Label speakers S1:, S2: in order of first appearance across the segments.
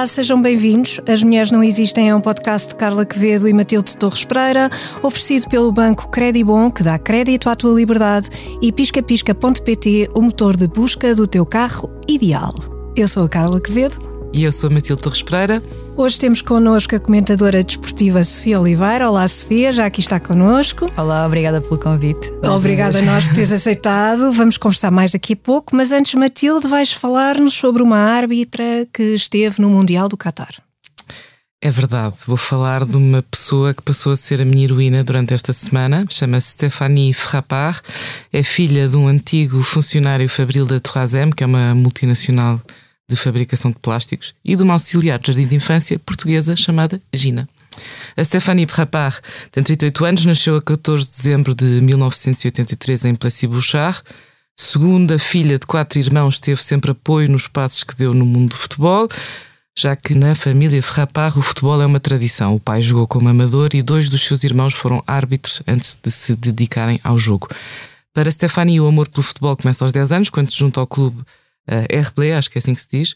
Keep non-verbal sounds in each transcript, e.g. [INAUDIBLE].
S1: Olá, sejam bem-vindos. As Mulheres Não Existem é um podcast de Carla Quevedo e Matilde Torres Pereira, oferecido pelo banco Credibon, que dá crédito à tua liberdade, e piscapisca.pt, o motor de busca do teu carro ideal. Eu sou a Carla Quevedo.
S2: E eu sou a Matilde Torres Pereira.
S1: Hoje temos connosco a comentadora desportiva Sofia Oliveira. Olá, Sofia, já aqui está connosco.
S3: Olá, obrigada pelo convite.
S1: Obrigada a nós por teres aceitado. Vamos conversar mais daqui a pouco, mas antes, Matilde, vais falar-nos sobre uma árbitra que esteve no Mundial do Qatar.
S2: É verdade, vou falar de uma pessoa que passou a ser a minha heroína durante esta semana. Chama-se Stéphanie Frappard. É filha de um antigo funcionário fabril da Troisem, que é uma multinacional de fabricação de plásticos, e de uma auxiliar de jardim de infância portuguesa chamada Gina. A Stéphanie Frappard tem 38 anos, nasceu a 14 de dezembro de 1983 em Plessis-Bouchard. Segunda filha de quatro irmãos, teve sempre apoio nos passos que deu no mundo do futebol, já que na família Frappard o futebol é uma tradição. O pai jogou como amador e dois dos seus irmãos foram árbitros antes de se dedicarem ao jogo. Para Stéphanie, o amor pelo futebol começa aos 10 anos, quando se junta ao clube uh, RB, acho que é assim que se diz,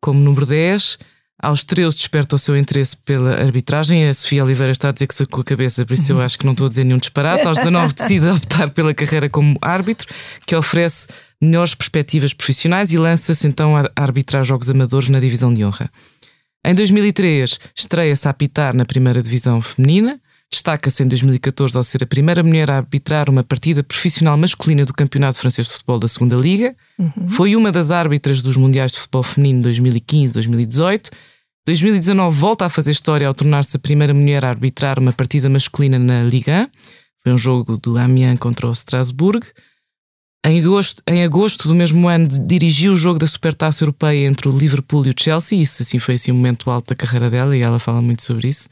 S2: como número 10. Aos 13 desperta o seu interesse pela arbitragem. A Sofia Oliveira está a dizer que sou com a cabeça, por isso eu acho que não estou a dizer nenhum disparate. Aos 19 decide [LAUGHS] optar pela carreira como árbitro, que oferece melhores perspectivas profissionais e lança-se então a arbitrar jogos amadores na divisão de honra. Em 2003 estreia-se a apitar na primeira divisão feminina. Destaca-se em 2014 ao ser a primeira mulher a arbitrar uma partida profissional masculina do Campeonato Francês de Futebol da Segunda Liga. Uhum. Foi uma das árbitras dos Mundiais de Futebol Feminino 2015-2018. 2019 volta a fazer história ao tornar-se a primeira mulher a arbitrar uma partida masculina na Liga 1. Foi um jogo do Amiens contra o Strasbourg. Em agosto, em agosto do mesmo ano dirigiu o jogo da Supertaça Europeia entre o Liverpool e o Chelsea. Isso assim foi assim um momento alto da carreira dela e ela fala muito sobre isso.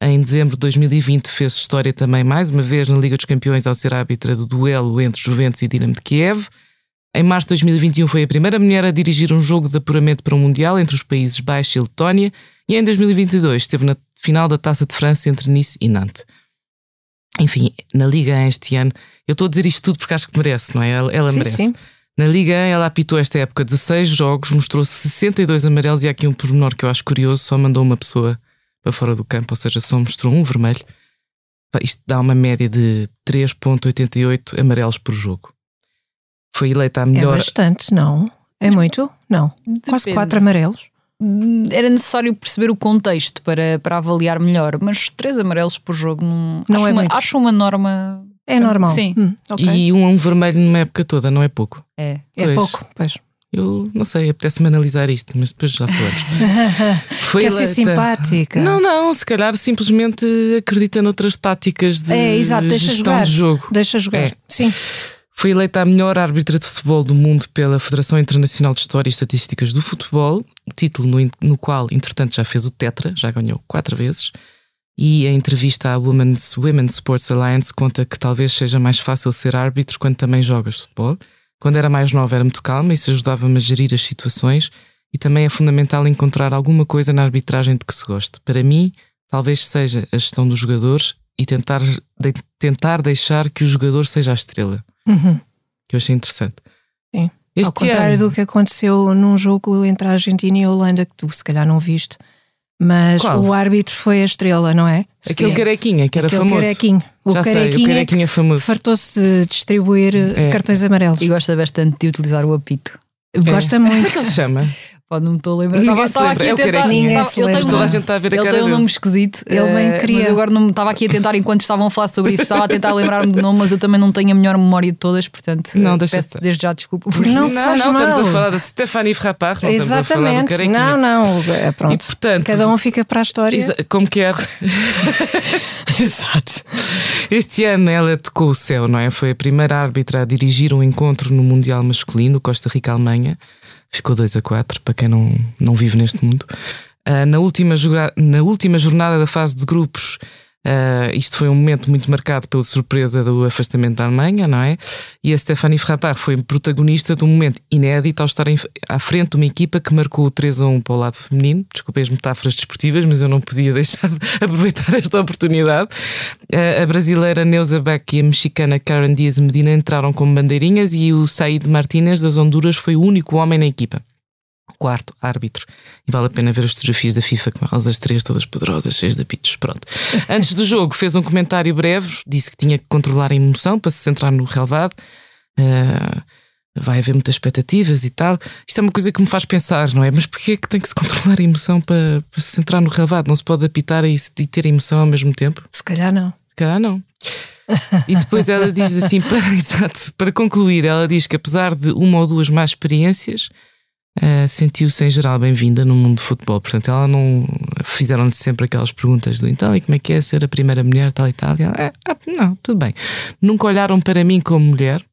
S2: Em dezembro de 2020 fez história também mais uma vez na Liga dos Campeões ao ser árbitra do duelo entre Juventus e Dinamo de Kiev. Em março de 2021 foi a primeira mulher a dirigir um jogo de apuramento para um Mundial entre os Países Baixos e Letónia e em 2022 esteve na final da Taça de França entre Nice e Nantes. Enfim, na Liga este ano, eu estou a dizer isto tudo porque acho que merece, não é? Ela, ela
S1: sim,
S2: merece.
S1: Sim.
S2: Na Liga ela apitou esta época 16 jogos, mostrou 62 amarelos e há aqui um pormenor que eu acho curioso, só mandou uma pessoa para fora do campo, ou seja, só mostrou um vermelho. Isto dá uma média de 3,88 amarelos por jogo. Foi eleita a melhor.
S1: É bastante, não? É muito? Não. Depende. Quase quatro amarelos.
S3: Era necessário perceber o contexto para, para avaliar melhor, mas três amarelos por jogo não,
S1: não
S3: acho,
S1: é
S3: uma,
S1: muito.
S3: acho uma norma.
S1: É normal.
S3: Sim.
S1: Hum, okay.
S2: E um, um vermelho numa época toda, não é pouco?
S3: É.
S1: É pouco, pois.
S2: Eu não sei, apetece-me analisar isto, mas depois já falamos. [LAUGHS]
S1: Foi Quer eleita... ser simpática?
S2: Não, não, se calhar simplesmente acredita noutras táticas de
S1: é, exato, deixa
S2: gestão
S1: jogar.
S2: de jogo.
S1: Deixa jogar,
S2: é.
S1: sim.
S2: Foi eleita a melhor árbitra de futebol do mundo pela Federação Internacional de História e Estatísticas do Futebol, título no, no qual, entretanto, já fez o Tetra, já ganhou quatro vezes. E a entrevista à Women's, Women's Sports Alliance conta que talvez seja mais fácil ser árbitro quando também jogas futebol. Quando era mais nova era muito calma e isso ajudava-me a gerir as situações e também é fundamental encontrar alguma coisa na arbitragem de que se goste. Para mim, talvez seja a gestão dos jogadores e tentar, de, tentar deixar que o jogador seja a estrela.
S1: Uhum.
S2: Que eu achei interessante.
S1: Sim. Este Ao contrário ano... do que aconteceu num jogo entre a Argentina e a Holanda, que tu se calhar não viste, mas
S2: Qual?
S1: o árbitro foi a estrela, não é?
S2: Aquele carequinha, que era
S1: Aquele
S2: famoso.
S1: Carequinho. O
S2: Já
S1: carequinha,
S2: sei, o carequinha famoso.
S1: Fartou-se de distribuir
S2: É.
S1: cartões amarelos.
S3: E gosta bastante de utilizar o apito.
S1: Gosta
S2: Como é
S1: muito.
S2: que ele se chama?
S3: Pode não me estou a lembrar.
S2: Ninguém se lembra.
S3: aqui
S2: É
S3: a
S2: o
S3: tentar.
S1: Ninguém se
S3: ele tem
S1: lembra.
S3: um
S2: Toda a
S3: nome-
S2: gente está a ver a
S3: Ele
S2: cara
S3: tem um nome esquisito.
S1: Ele bem
S3: eh,
S1: queria.
S3: Mas eu agora não estava aqui a tentar, enquanto estavam a falar sobre isso, estava a tentar lembrar-me do nome, mas eu também não tenho a melhor memória de todas, portanto
S2: Não,
S3: eh,
S2: deixa
S3: peço desde já desculpa por
S1: Não
S3: isso.
S2: não, não, estamos
S1: mal.
S2: a falar da Stephanie Frappard, não estamos a falar do
S1: Exatamente. Não, não. É, pronto.
S2: E portanto,
S1: Cada um fica para a história.
S2: Como quer. [LAUGHS] Exato. Este ano ela tocou o céu, não é? Foi a primeira árbitra a dirigir um encontro no Mundial Masculino, Costa Rica-Alemanha. Ficou 2 a 4, para quem não, não vive neste mundo. Ah, na, última na última jornada da fase de grupos, ah, isto foi um momento muito marcado pela surpresa do afastamento da Alemanha, não é? E a Stephanie Frappard foi protagonista de um momento inédito ao estar em- à frente de uma equipa que marcou o 3 a 1 para o lado feminino. Desculpem as metáforas desportivas, mas eu não podia [LAUGHS] deixar de aproveitar esta oportunidade. Ah, a brasileira Neuza Beck e a mexicana Karen Diaz Medina entraram como bandeirinhas e o Said Martínez das Honduras foi o único homem na equipa. Quarto árbitro. E vale a pena ver as fotografias da FIFA com elas as três todas poderosas, cheias de apitos. Pronto. Antes do jogo fez um comentário breve, disse que tinha que controlar a emoção para se centrar no relevado. Uh, vai haver muitas expectativas e tal. Isto é uma coisa que me faz pensar, não é? Mas porquê é que tem que se controlar a emoção para, para se centrar no relevado? Não se pode apitar e, e ter a emoção ao mesmo tempo?
S1: Se calhar não.
S2: Se calhar não. E depois ela diz assim, [LAUGHS] para, exato, para concluir, ela diz que apesar de uma ou duas más experiências, uh, sentiu-se em geral bem-vinda no mundo do futebol. Portanto, ela não. Fizeram-lhe sempre aquelas perguntas do então, e como é que é ser a primeira mulher, tal e tal. E ela, ah, ah, não, tudo bem. Nunca olharam para mim como mulher,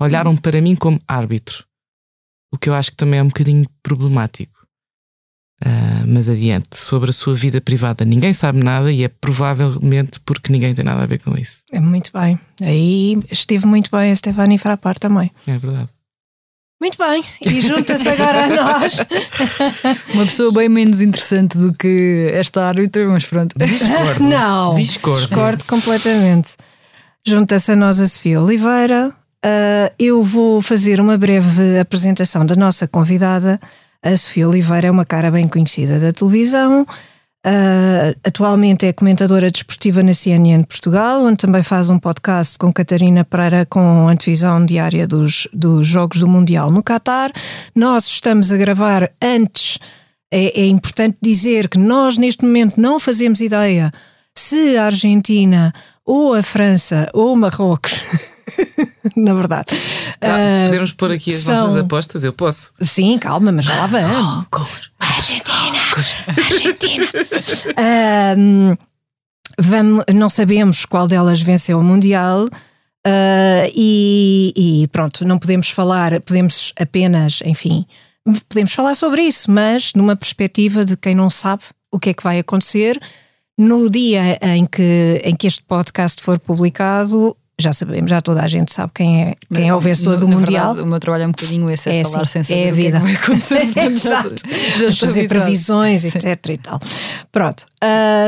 S2: olharam para mim como árbitro. O que eu acho que também é um bocadinho problemático. Uh, mas adiante, sobre a sua vida privada, ninguém sabe nada e é provavelmente porque ninguém tem nada a ver com isso.
S1: É muito bem. Aí esteve muito bem a Stefani Frappar também.
S2: É verdade.
S1: Muito bem, e junta-se agora a nós. [LAUGHS]
S3: Uma pessoa bem menos interessante do que esta árbitra, mas pronto.
S2: Discordo. [LAUGHS]
S1: Não,
S2: discordo.
S1: discordo completamente. Junta-se a nós a Sofia Oliveira. Uh, eu vou fazer uma breve apresentação da nossa convidada. A Sofia Oliveira é uma cara bem conhecida da televisão. Uh, atualmente é comentadora desportiva na CNN Portugal, onde também faz um podcast com Catarina Pereira com antevisão diária dos, dos Jogos do Mundial no Qatar. Nós estamos a gravar antes, é, é importante dizer que nós neste momento não fazemos ideia se a Argentina ou a França ou Marrocos [LAUGHS] [LAUGHS] na verdade.
S2: Ah, uh, podemos pôr aqui as são... nossas apostas? Eu posso.
S1: Sim, calma, mas já lá vamos. Argentina! Argentina! uh, vamos, não sabemos qual delas venceu o Mundial. Uh, e, e, pronto, não podemos falar, podemos apenas, enfim, podemos falar sobre isso, mas numa perspectiva de quem não sabe o que é que vai acontecer. No dia em que, em que este podcast for publicado, já sabemos, já toda a gente sabe quem é, quem é o vencedor do Mundial.
S3: Verdade, o meu trabalho é um bocadinho esse, é, é falar assim, sem saber
S1: é a vida.
S3: o que, é que vai acontecer. [LAUGHS] [LAUGHS]
S1: Exato. Já, já fazer previsões, Sim. etc e tal. Pronto.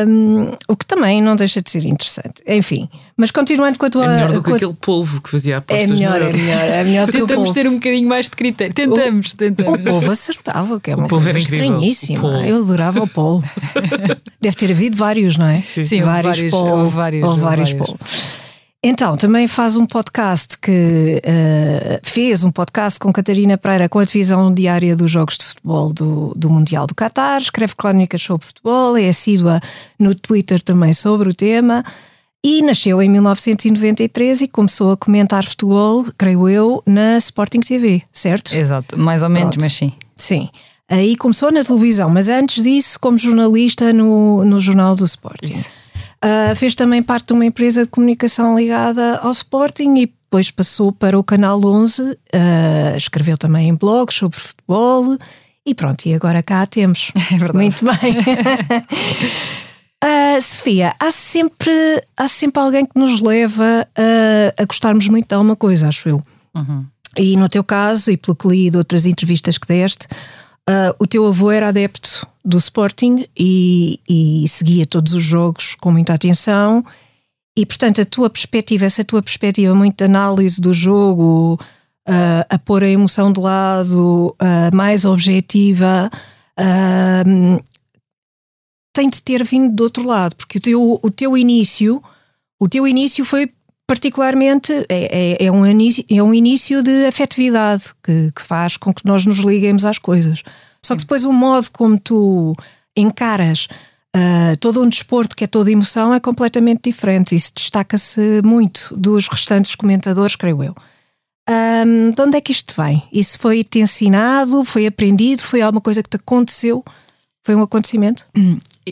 S1: Um, o que também não deixa de ser interessante. Enfim, mas continuando com a tua...
S2: É melhor do que aquele polvo que fazia apostas.
S1: É melhor, é melhor, é melhor do que.
S3: Tentamos ter um bocadinho mais de critério. Tentamos,
S1: o,
S3: tentamos.
S1: O polvo acertava, que é uma o coisa estranhíssima. Eu adorava o polvo. [LAUGHS] Deve ter havido vários, não é?
S3: Sim, vários, vários polvo. Ou vários,
S1: ou vários, vários. polvo. Então, também faz um podcast que uh, fez um podcast com Catarina Pereira com a divisão diária dos jogos de futebol do, do Mundial do Qatar, escreve crónicas sobre futebol, é assídua no Twitter também sobre o tema e nasceu em 1993 e começou a comentar futebol, creio eu, na Sporting TV, certo?
S3: Exato, mais ou menos, Pronto. mas sim.
S1: Sim. Aí começou na televisão, mas antes disso, como jornalista no, no Jornal do Sporting. Isso. Uh, fez também parte de uma empresa de comunicação ligada ao Sporting e depois passou para o Canal 11, uh, ah, escreveu também em blogs sobre futebol e pronto, e agora cá temos. [LAUGHS]
S3: É verdade.
S1: Muito bem. Uh, [LAUGHS] Sofia, há sempre, há sempre alguém que nos leva a, a gostarmos muito de alguma coisa, acho eu.
S3: Uhum.
S1: E no teu caso, e pelo que li de outras entrevistas que deste, Uh, o teu avô era adepto do Sporting e, e, seguia todos os jogos com muita atenção. E, portanto, a tua perspectiva, essa tua perspectiva muito de análise do jogo, uh, a pôr a emoção de lado, uh, mais objetiva, tem de ter vindo do outro lado, porque o teu, o teu início, o teu início foi particularmente é, é, é, um, início, é um início de afetividade que, que, faz com que nós nos liguemos às coisas. Só que depois o modo como tu encaras uh, todo um desporto que é toda emoção é completamente diferente. Isso destaca-se muito dos restantes comentadores, creio eu. Um, de onde é que isto vem? Isso foi-te ensinado? Foi aprendido? Foi alguma coisa que te aconteceu? Foi um acontecimento?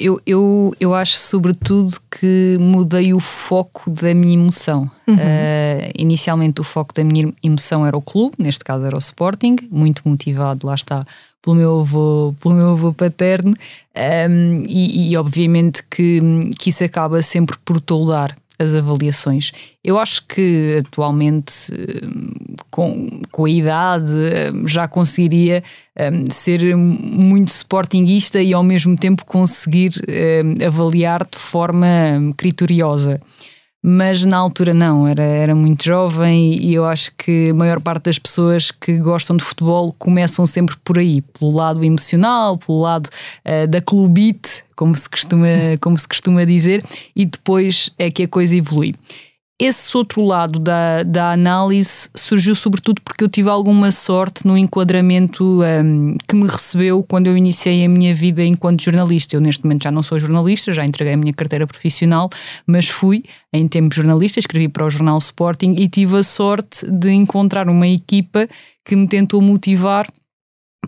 S3: Eu, eu, eu acho, sobretudo, que mudei o foco da minha emoção. Uhum. Uh, inicialmente, o foco da minha emoção era o clube, neste caso era o Sporting, muito motivado, lá está, pelo meu avô, pelo meu avô paterno, um, e, e, obviamente que, que isso acaba sempre por toldar as avaliações. Eu acho que atualmente, com, com a idade, já conseguiria um, ser muito sportinguista e ao mesmo tempo conseguir um, avaliar de forma criteriosa. Mas na altura não, era, era muito jovem e eu acho que a maior parte das pessoas que gostam de futebol começam sempre por aí, pelo lado emocional, pelo lado uh, da clubite, como se, costuma, como se costuma dizer, e depois é que a coisa evolui. Esse outro lado da, da análise surgiu sobretudo porque eu tive alguma sorte no enquadramento um, que me recebeu quando eu iniciei a minha vida enquanto jornalista. Eu, neste momento, já não sou jornalista, já entreguei a minha carteira profissional, mas fui, em tempo jornalista, escrevi para o jornal Sporting e tive a sorte de encontrar uma equipa que me tentou motivar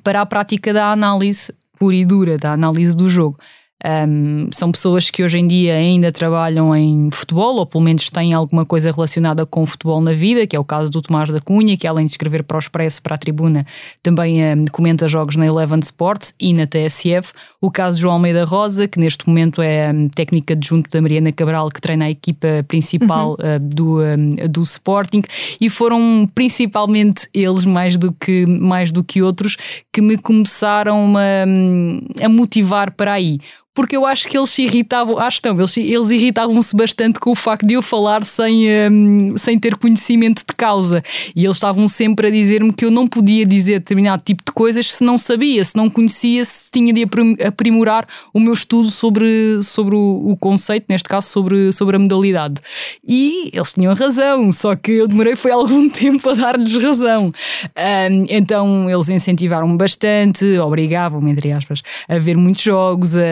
S3: para a prática da análise pura e dura, da análise do jogo. Um, são pessoas que hoje em dia ainda trabalham em futebol, ou pelo menos têm alguma coisa relacionada com o futebol na vida, que é o caso do Tomás da Cunha, que além de escrever para o Expresso, para a Tribuna, também um, comenta jogos na Eleven Sports e na TSF. O caso de João Almeida Rosa, que neste momento é um, técnica adjunto da Mariana Cabral, que treina a equipa principal uhum. uh, do, do Sporting, e foram principalmente eles, mais do que, mais do que outros, que me começaram a, a motivar para aí porque eu acho que eles se irritavam, acho não, eles, eles irritavam-se bastante com o facto de eu falar sem, um, sem ter conhecimento de causa. E eles estavam sempre a dizer-me que eu não podia dizer determinado tipo de coisas se não sabia, se não conhecia, se tinha de aprimorar o meu estudo sobre, sobre o, o conceito, neste caso sobre, sobre a modalidade. E eles tinham razão, só que eu demorei foi algum [LAUGHS] tempo a dar-lhes razão. Um, então eles incentivaram-me bastante, obrigavam-me, entre aspas, a ver muitos jogos, a,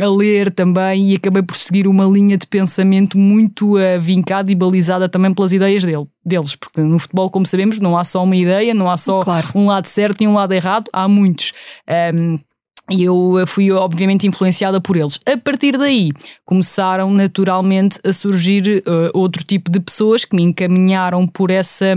S3: a ler também e acabei por seguir uma linha de pensamento muito uh, vincada e balizada também pelas ideias dele, deles, porque no futebol, como sabemos, não há só uma ideia, não há só claro. um lado certo e um lado errado, há muitos. Um, e eu eh, fui, obviamente, influenciada por eles. A partir daí, começaram naturalmente a surgir uh, outro tipo de pessoas que me encaminharam por essa,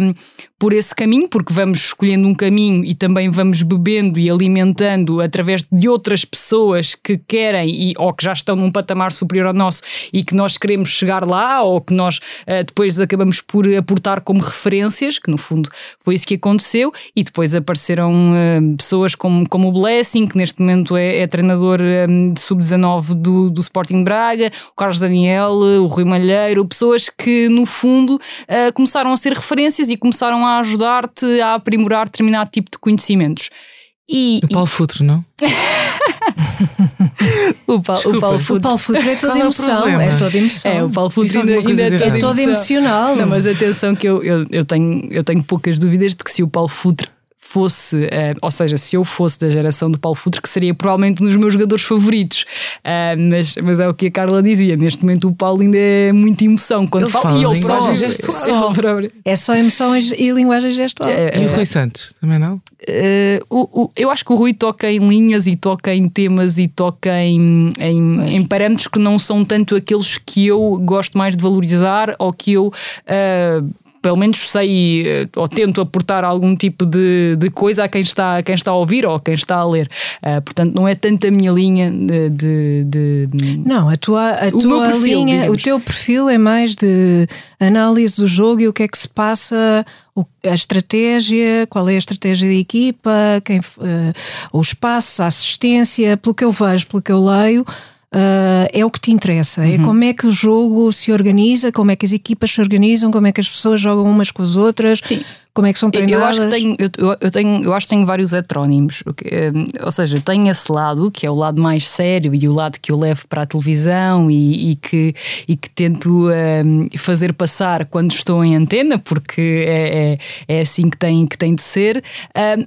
S3: por esse caminho, porque vamos escolhendo um caminho e também vamos bebendo e alimentando através de outras pessoas que querem e, ou que já estão num patamar superior ao nosso e que nós queremos chegar lá ou que nós uh, depois acabamos por aportar como referências, que no fundo foi isso que aconteceu, e depois apareceram uh, pessoas como, como o Blessing, que neste momento é, é treinador um, de sub-19 do, do Sporting Braga, o Carlos Daniel, o Rui Malheiro, pessoas que no fundo uh, começaram a ser referências e começaram a ajudar-te a aprimorar determinado tipo de conhecimentos.
S2: E, o Paulo e... Futre, não? [LAUGHS]
S3: o, Paulo, o Paulo Futre.
S1: O Paulo Futre é toda é emoção. É, é toda emoção.
S3: É, o Paulo Futre ainda, ainda é,
S1: é toda emocional.
S3: Não, mas atenção que eu, eu, eu, tenho, eu tenho poucas dúvidas de que se o Paulo Futre fosse, uh, ou seja, se eu fosse da geração do Paulo Futre, que seria provavelmente um dos meus jogadores favoritos. Uh, mas, mas é o que a Carla dizia, neste momento o Paulo ainda é muita emoção quando
S2: ele
S3: fala.
S2: fala
S3: e
S2: ele só, gestual.
S1: É só emoção e linguagem gestual.
S2: É, e o Rui Santos, também não?
S3: Uh, o, o, eu acho que o Rui toca em linhas e toca em temas e toca em, em, em, parâmetros que não são tanto aqueles que eu gosto mais de valorizar ou que eu uh, pelo menos sei eh, ou tento aportar algum tipo de, de coisa a quem está, a quem está a ouvir ou a quem está a ler. Uh, portanto, não é tanto a minha linha de. de, de
S1: não, a tua, a tua perfil, linha, digamos. o teu perfil é mais de análise do jogo e o que é que se passa a estratégia, qual é a estratégia da equipa, quem, uh, o espaço, a assistência, pelo que eu vejo, pelo que eu leio, Uh, é o que te interessa. É uhum. É como é que o jogo se organiza, como é que as equipas se organizam, como é que as pessoas jogam umas com as outras.
S3: Sim.
S1: Como é que são treinadas?
S3: Eu acho que tenho, eu, eu tenho, eu acho que tenho vários heterónimos. Ou seja, eu tenho esse lado, que é o lado mais sério e o lado que eu levo para a televisão e, e que, e que tento um, fazer passar quando estou em antena, porque é, é, é, assim que tem, que tem de ser.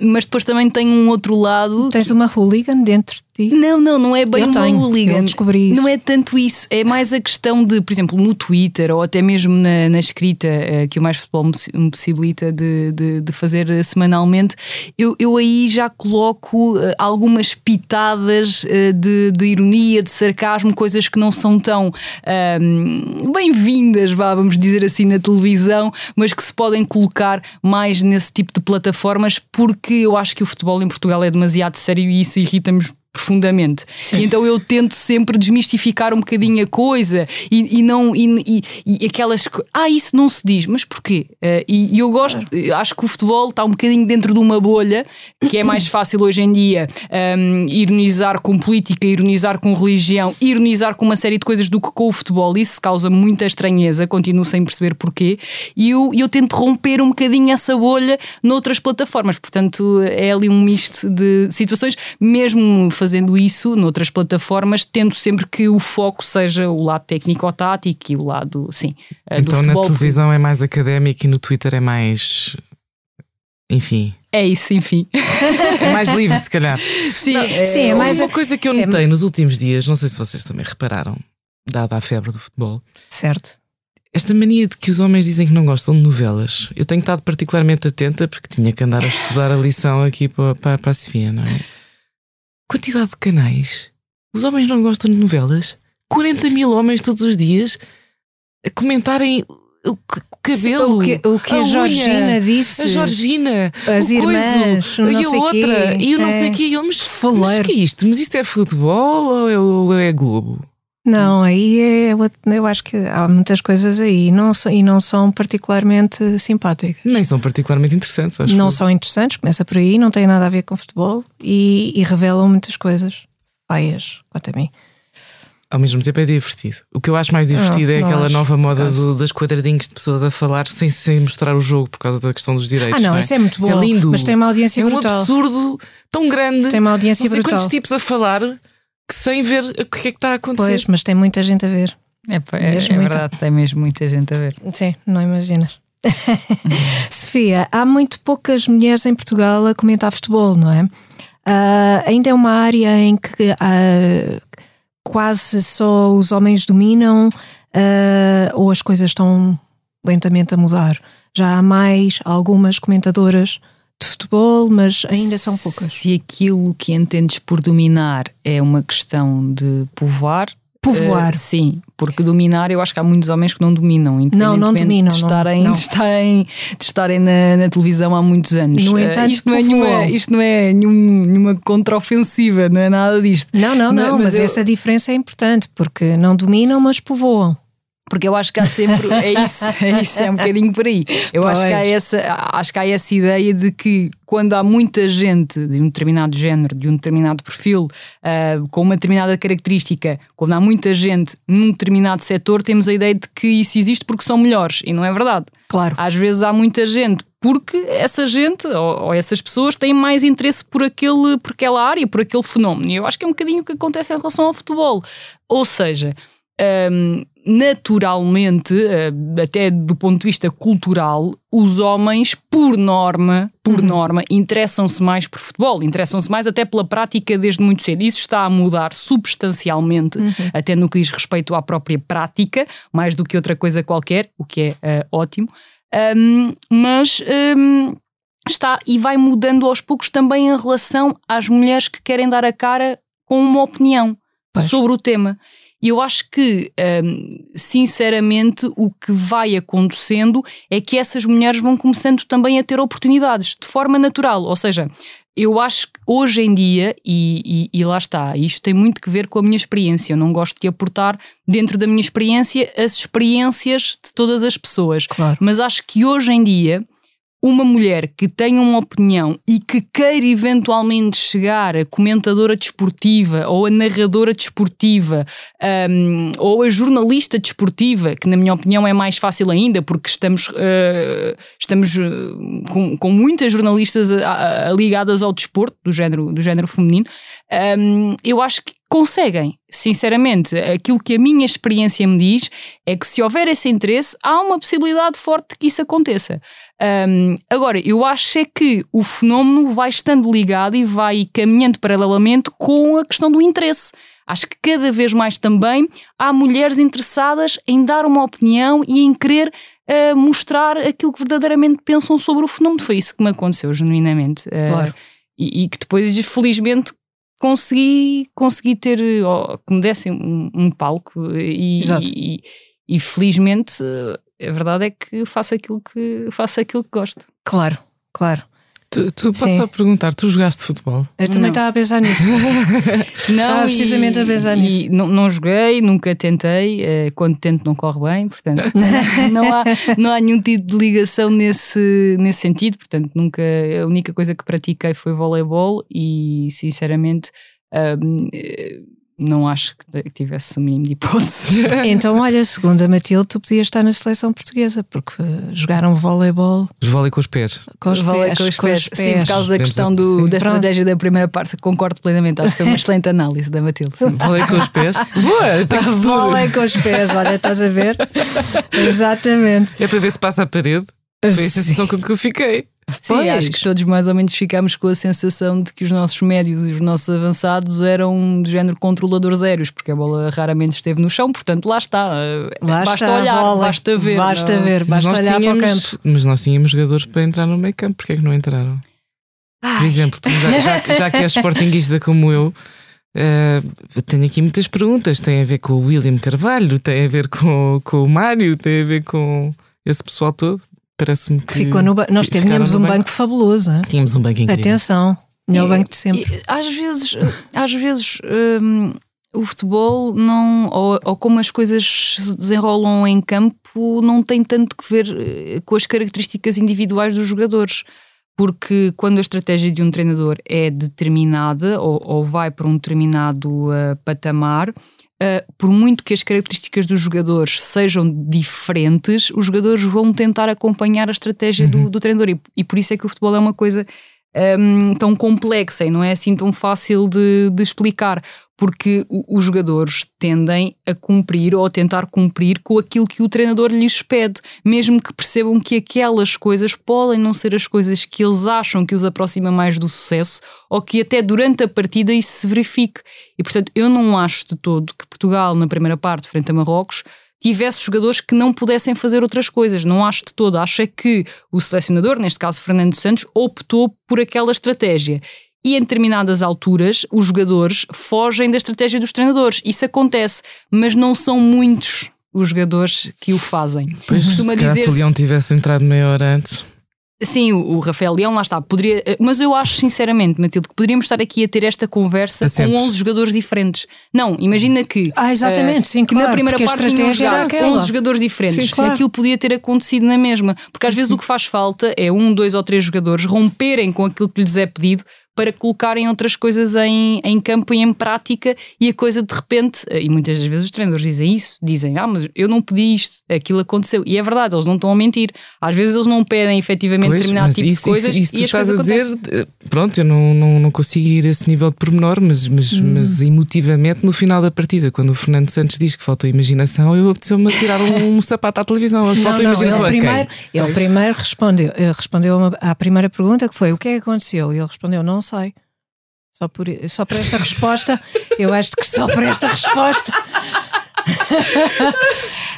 S3: Um, mas depois também tenho um outro lado.
S1: Tens uma hooligan dentro de ti?
S3: Não, não, não é bem eu uma tenho, hooligan.
S1: Eu descobri isso.
S3: Não é tanto isso. É mais a questão de, por exemplo, no Twitter ou até mesmo na, na escrita, uh, que o Mais Futebol me possibilita de de, de, fazer semanalmente, eu, eu aí já coloco uh, algumas pitadas uh, de, de, ironia, de sarcasmo, coisas que não são tão uh, bem-vindas, vamos dizer assim, na televisão, mas que se podem colocar mais nesse tipo de plataformas, porque eu acho que o futebol em Portugal é demasiado sério e isso irrita-me profundamente. Sim. E então eu tento sempre desmistificar um bocadinho a coisa e, e não e, e, e, aquelas ah, isso não se diz, mas porquê? Uh, e, eu gosto, claro. acho que o futebol está um bocadinho dentro de uma bolha que é mais [COUGHS] fácil hoje em dia um, ironizar com política, ironizar com religião, ironizar com uma série de coisas do que com o futebol. Isso causa muita estranheza, continuo sem perceber porquê. E eu, eu tento romper um bocadinho essa bolha noutras plataformas. Portanto, é ali um misto de situações, mesmo fazendo isso noutras plataformas, tendo sempre que o foco seja o lado técnico-tático e o lado, sim,
S2: eh, então,
S3: do futebol.
S2: na televisão é mais académico e no Twitter é mais. Enfim.
S3: É isso, enfim.
S2: É mais livre, se calhar.
S3: Sim,
S2: não,
S3: é,
S2: sim, é mais. Uma coisa que eu é notei é... nos últimos dias, não sei se vocês também repararam, dada a febre do futebol.
S1: Certo.
S2: Esta mania de que os homens dizem que não gostam de novelas. Eu tenho estado particularmente atenta porque tinha que andar a estudar a lição aqui para, para, para a Sofia, não é? Quantidade de canais. Os homens não gostam de novelas. 40 mil homens todos os dias a comentarem o cabelo,
S1: o que, o que a, a Georgina disse,
S2: a Georgina,
S1: as
S2: o
S1: irmãs,
S2: coiso, e a outra,
S1: quê.
S2: e eu não é. sei o que. Mas, mas que é isto? Mas isto é futebol ou é, ou é Globo?
S1: Não, aí é, eu acho que há muitas coisas aí não, e não são particularmente simpáticas.
S2: Nem são particularmente interessantes, acho.
S1: Não que... são interessantes, começa por aí, não tem nada a ver com futebol e, e revelam muitas coisas feias, quanto a mim.
S2: Ao mesmo tempo é divertido. O que eu acho mais divertido não, é aquela nova moda do, das quadradinhos de pessoas a falar sem, sem mostrar o jogo por causa da questão dos direitos.
S1: Ah, não,
S2: não é?
S1: isso é muito
S2: isso
S1: bom.
S2: É lindo.
S1: Mas tem uma audiência
S2: é
S1: brutal.
S2: É um absurdo tão grande.
S1: Tem uma audiência
S2: não sei
S1: brutal.
S2: quantos tipos a falar sem ver o que é que está a acontecer.
S1: Pois, mas tem muita gente a ver.
S3: É, é, é verdade, tem mesmo muita gente a ver.
S1: Sim, não imaginas. [LAUGHS] Sofia, há muito poucas mulheres em Portugal a comentar futebol, não é? Uh, ainda é uma área em que uh, quase só os homens dominam uh, ou as coisas estão lentamente a mudar. Já há mais algumas comentadoras de futebol, mas ainda são poucas.
S3: Se aquilo que entendes por dominar é uma questão de povoar.
S1: Povoar.
S3: Uh, sim, porque dominar, eu acho que há muitos homens que não dominam,
S1: não, não dominam,
S3: de estarem, não. De estarem, de estarem na, na, televisão há muitos anos.
S1: No entanto, uh,
S3: isto, não é nenhuma, isto não é nenhum, nenhuma contraofensiva, não é nada disto.
S1: Não, não, não, mas, mas eu... essa diferença é importante, porque não dominam, mas povoam.
S3: Porque eu acho que há sempre. É isso, é isso, é um bocadinho por aí. Eu acho que, há essa, acho que há essa ideia de que quando há muita gente de um determinado género, de um determinado perfil, uh, com uma determinada característica, quando há muita gente num determinado setor, temos a ideia de que isso existe porque são melhores. E não é verdade.
S1: Claro.
S3: Às vezes há muita gente porque essa gente ou, ou, essas pessoas têm mais interesse por, aquele, por aquela área, por aquele fenómeno. E eu acho que é um bocadinho o que acontece em relação ao futebol. Ou seja, um, naturalmente, uh, até do ponto de vista cultural, os homens, por norma, por uhum. norma, interessam-se mais por futebol, interessam-se mais até pela prática desde muito cedo. Isso está a mudar substancialmente, uhum. até no que diz respeito à própria prática, mais do que outra coisa qualquer, o que é uh, ótimo. Um, mas um, está e vai mudando aos poucos também em relação às mulheres que querem dar a cara com uma opinião pois. sobre o tema. E eu acho que, um, sinceramente, o que vai acontecendo é que essas mulheres vão começando também a ter oportunidades de forma natural. Ou seja, eu acho que hoje em dia, e, e, e, lá está, isto tem muito que ver com a minha experiência. Eu não gosto de aportar dentro da minha experiência as experiências de todas as pessoas.
S1: Claro.
S3: Mas acho que hoje em dia uma mulher que tenha uma opinião e que queira eventualmente chegar a comentadora desportiva ou a narradora desportiva um, ou a jornalista desportiva, que na minha opinião é mais fácil ainda, porque estamos, uh, estamos uh, com, com, muitas jornalistas a, a, ligadas ao desporto, do género, do género feminino, um, eu acho que conseguem. Sinceramente, aquilo que a minha experiência me diz é que se houver esse interesse, há uma possibilidade forte de que isso aconteça. Um, agora, eu acho é que o fenómeno vai estando ligado e vai caminhando paralelamente com a questão do interesse. Acho que cada vez mais também há mulheres interessadas em dar uma opinião e em querer uh, mostrar aquilo que verdadeiramente pensam sobre o fenómeno. Foi isso que me aconteceu, genuinamente.
S1: Uh, claro.
S3: E, e, que depois, felizmente, consegui, consegui ter, oh, que me dessem um, um palco e, e, e, felizmente a verdade é que faço aquilo que faço aquilo que gosto.
S1: Claro, claro.
S2: Tu, tu posso só perguntar, tu jogaste futebol?
S1: Eu também estava a pensar nisso. [LAUGHS]
S3: não,
S1: estava precisamente a pensar nisso.
S3: E não, não joguei, nunca tentei. Eh, quando tento, não corre bem, portanto, [LAUGHS] não há, não há nenhum tipo de ligação nesse, nesse sentido. Portanto, nunca. A única coisa que pratiquei foi voleibol e, sinceramente. Um, não acho que tivesse o mínimo de hipótese. [LAUGHS]
S1: Então, olha, segundo a Matilde, tu podias estar na seleção portuguesa, porque jogaram voleibol.
S2: Vôlei com os pés.
S3: Com os pés, com os com pés. Os pés. Sim, por causa da questão do, da estratégia da primeira parte, concordo plenamente. Acho que foi uma excelente análise da Matilde. [LAUGHS]
S2: Vôlei com os pés.
S1: Boa, [LAUGHS] Vôlei com os pés, olha, estás a ver? Exatamente.
S2: É para ver se passa a parede. Foi a sensação com que eu fiquei.
S3: Sim, pois. acho que todos mais ou menos ficámos com a sensação de que os nossos médios e os nossos avançados eram de género controladores aéreos, porque a bola raramente esteve no chão, portanto lá está. Lá basta está olhar, basta ver.
S1: Basta não. ver, basta olhar tínhamos, para o campo.
S2: Mas nós tínhamos jogadores para entrar no meio campo, porque é que não entraram? Ai. Por exemplo, já, já, já que és [LAUGHS] sportinguista como eu, uh, tenho aqui muitas perguntas. Tem a ver com o William Carvalho, tem a ver com, com o Mário, tem a ver com esse pessoal todo parece-me que.
S1: Ficou no ba... Nós tínhamos um banco, banco fabuloso. Hein?
S2: Tínhamos um banco incrível.
S1: Atenção, melhor banco de sempre. E,
S3: às vezes, às vezes hum, o futebol não. Ou, ou, como as coisas se desenrolam em campo, não tem tanto que ver eh, com as características individuais dos jogadores. Porque quando a estratégia de um treinador é determinada ou, ou vai para um determinado uh, patamar, uh, por muito que as características dos jogadores sejam diferentes, os jogadores vão tentar acompanhar a estratégia uhum. do, do, treinador. E, e, por isso é que o futebol é uma coisa um, tão complexa e não é assim tão fácil de, de explicar, porque os jogadores tendem a cumprir ou a tentar cumprir com aquilo que o treinador lhes pede, mesmo que percebam que aquelas coisas podem não ser as coisas que eles acham que os aproxima mais do sucesso ou que até durante a partida isso se verifique. E portanto, eu não acho de todo que Portugal, na primeira parte, frente a Marrocos, tivesse jogadores que não pudessem fazer outras coisas. Não acho de todo. Acho é que o selecionador, neste caso Fernando Santos, optou por aquela estratégia. E em determinadas alturas, os jogadores fogem da estratégia dos treinadores. Isso acontece, mas não são muitos os jogadores que o fazem.
S2: Pois, Costuma se dizer se o Leão tivesse entrado meia hora antes.
S3: Sim, o, Rafael Leão, lá está. Poderia, eh, mas eu acho sinceramente, Matilde, que poderíamos estar aqui a ter esta conversa com 11 jogadores diferentes. Não, imagina que.
S1: Ah, exatamente, uh, sim,
S3: que
S1: claro,
S3: na primeira parte tinham jogado 11 jogadores diferentes.
S1: Sim, claro.
S3: Aquilo podia ter acontecido na mesma. Porque às vezes o que faz falta é um, dois ou três jogadores romperem com aquilo que lhes é pedido para colocarem outras coisas em, em campo e em prática e a coisa de repente, e muitas das vezes os treinadores dizem isso, dizem, ah, mas eu não pedi isto, aquilo aconteceu. E é verdade, eles não estão a mentir. Às vezes eles não pedem efetivamente pois, determinado tipo isso, de coisas. Isso, isso
S2: tu estás a dizer, eh, pronto, eu não, não, não consigo ir a esse nível de pormenor, mas, mas, hum. mas emotivamente no final da partida, quando o Fernando Santos diz que faltou imaginação, eu apeteceu-me a tirar um, um, sapato à televisão. Faltou não, imaginação.
S1: Ele primeiro, ele primeiro respondeu, respondeu à primeira pergunta que foi o que é que aconteceu? E ele respondeu, não sei. Só por, só por esta resposta, eu acho que só por esta resposta. [LAUGHS]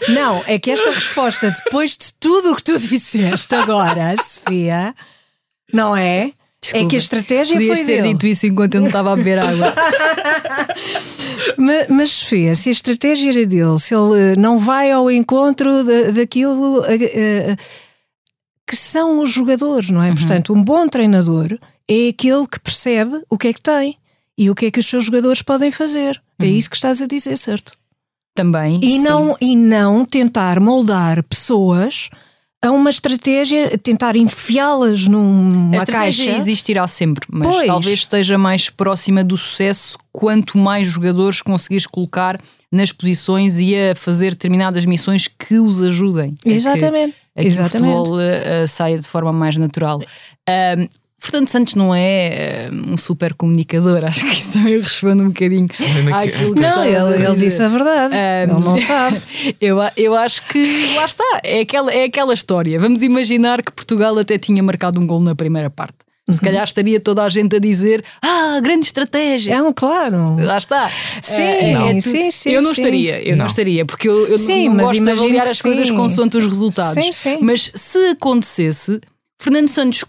S1: Não, é que esta resposta, depois de tudo o que tu disseste agora, Sofia, não é? Desculpa, é que a estratégia
S3: Podias
S1: foi
S3: ter
S1: dele.
S3: dito isso enquanto eu não estava a beber água. [LAUGHS]
S1: mas, mas, Sofia, se a estratégia era dele, se ele eh, não vai ao encontro de, daquilo uh, uh, que são os jogadores, não é? Uhum. Portanto, um bom treinador é aquele que percebe o que é que tem e o que é que os seus jogadores podem fazer. É uhum. É isso que estás a dizer, certo?
S3: Também.
S1: E não, e não tentar moldar pessoas a uma estratégia, tentar enfiá-las numa
S3: a estratégia
S1: caixa.
S3: existirá sempre, mas
S1: pois.
S3: talvez esteja mais próxima do sucesso quanto mais jogadores conseguires colocar nas posições e a fazer determinadas missões que os ajudem.
S1: Exatamente.
S3: A que,
S1: a que Exatamente.
S3: o futebol uh, saia de forma mais natural. Fernando Santos não é uh, um super comunicador, [LAUGHS] acho que isso também responde um bocadinho àquilo que
S1: Não, ele, ele disse a verdade, um, ele não sabe. [LAUGHS]
S3: eu, eu acho que lá está, é aquela, é aquela história. Vamos imaginar que Portugal até tinha marcado um gol na primeira parte. Se uhum. calhar estaria toda a gente a dizer Ah, grande estratégia.
S1: É um claro.
S3: Lá está.
S1: Sim, é, é
S3: sim,
S1: sim,
S3: Eu não
S1: sim.
S3: estaria, eu não, não estaria, porque eu, eu sim, não gosto de avaliar as coisas consoante os resultados.
S1: Sim, sim.
S3: Mas se acontecesse, Fernando Santos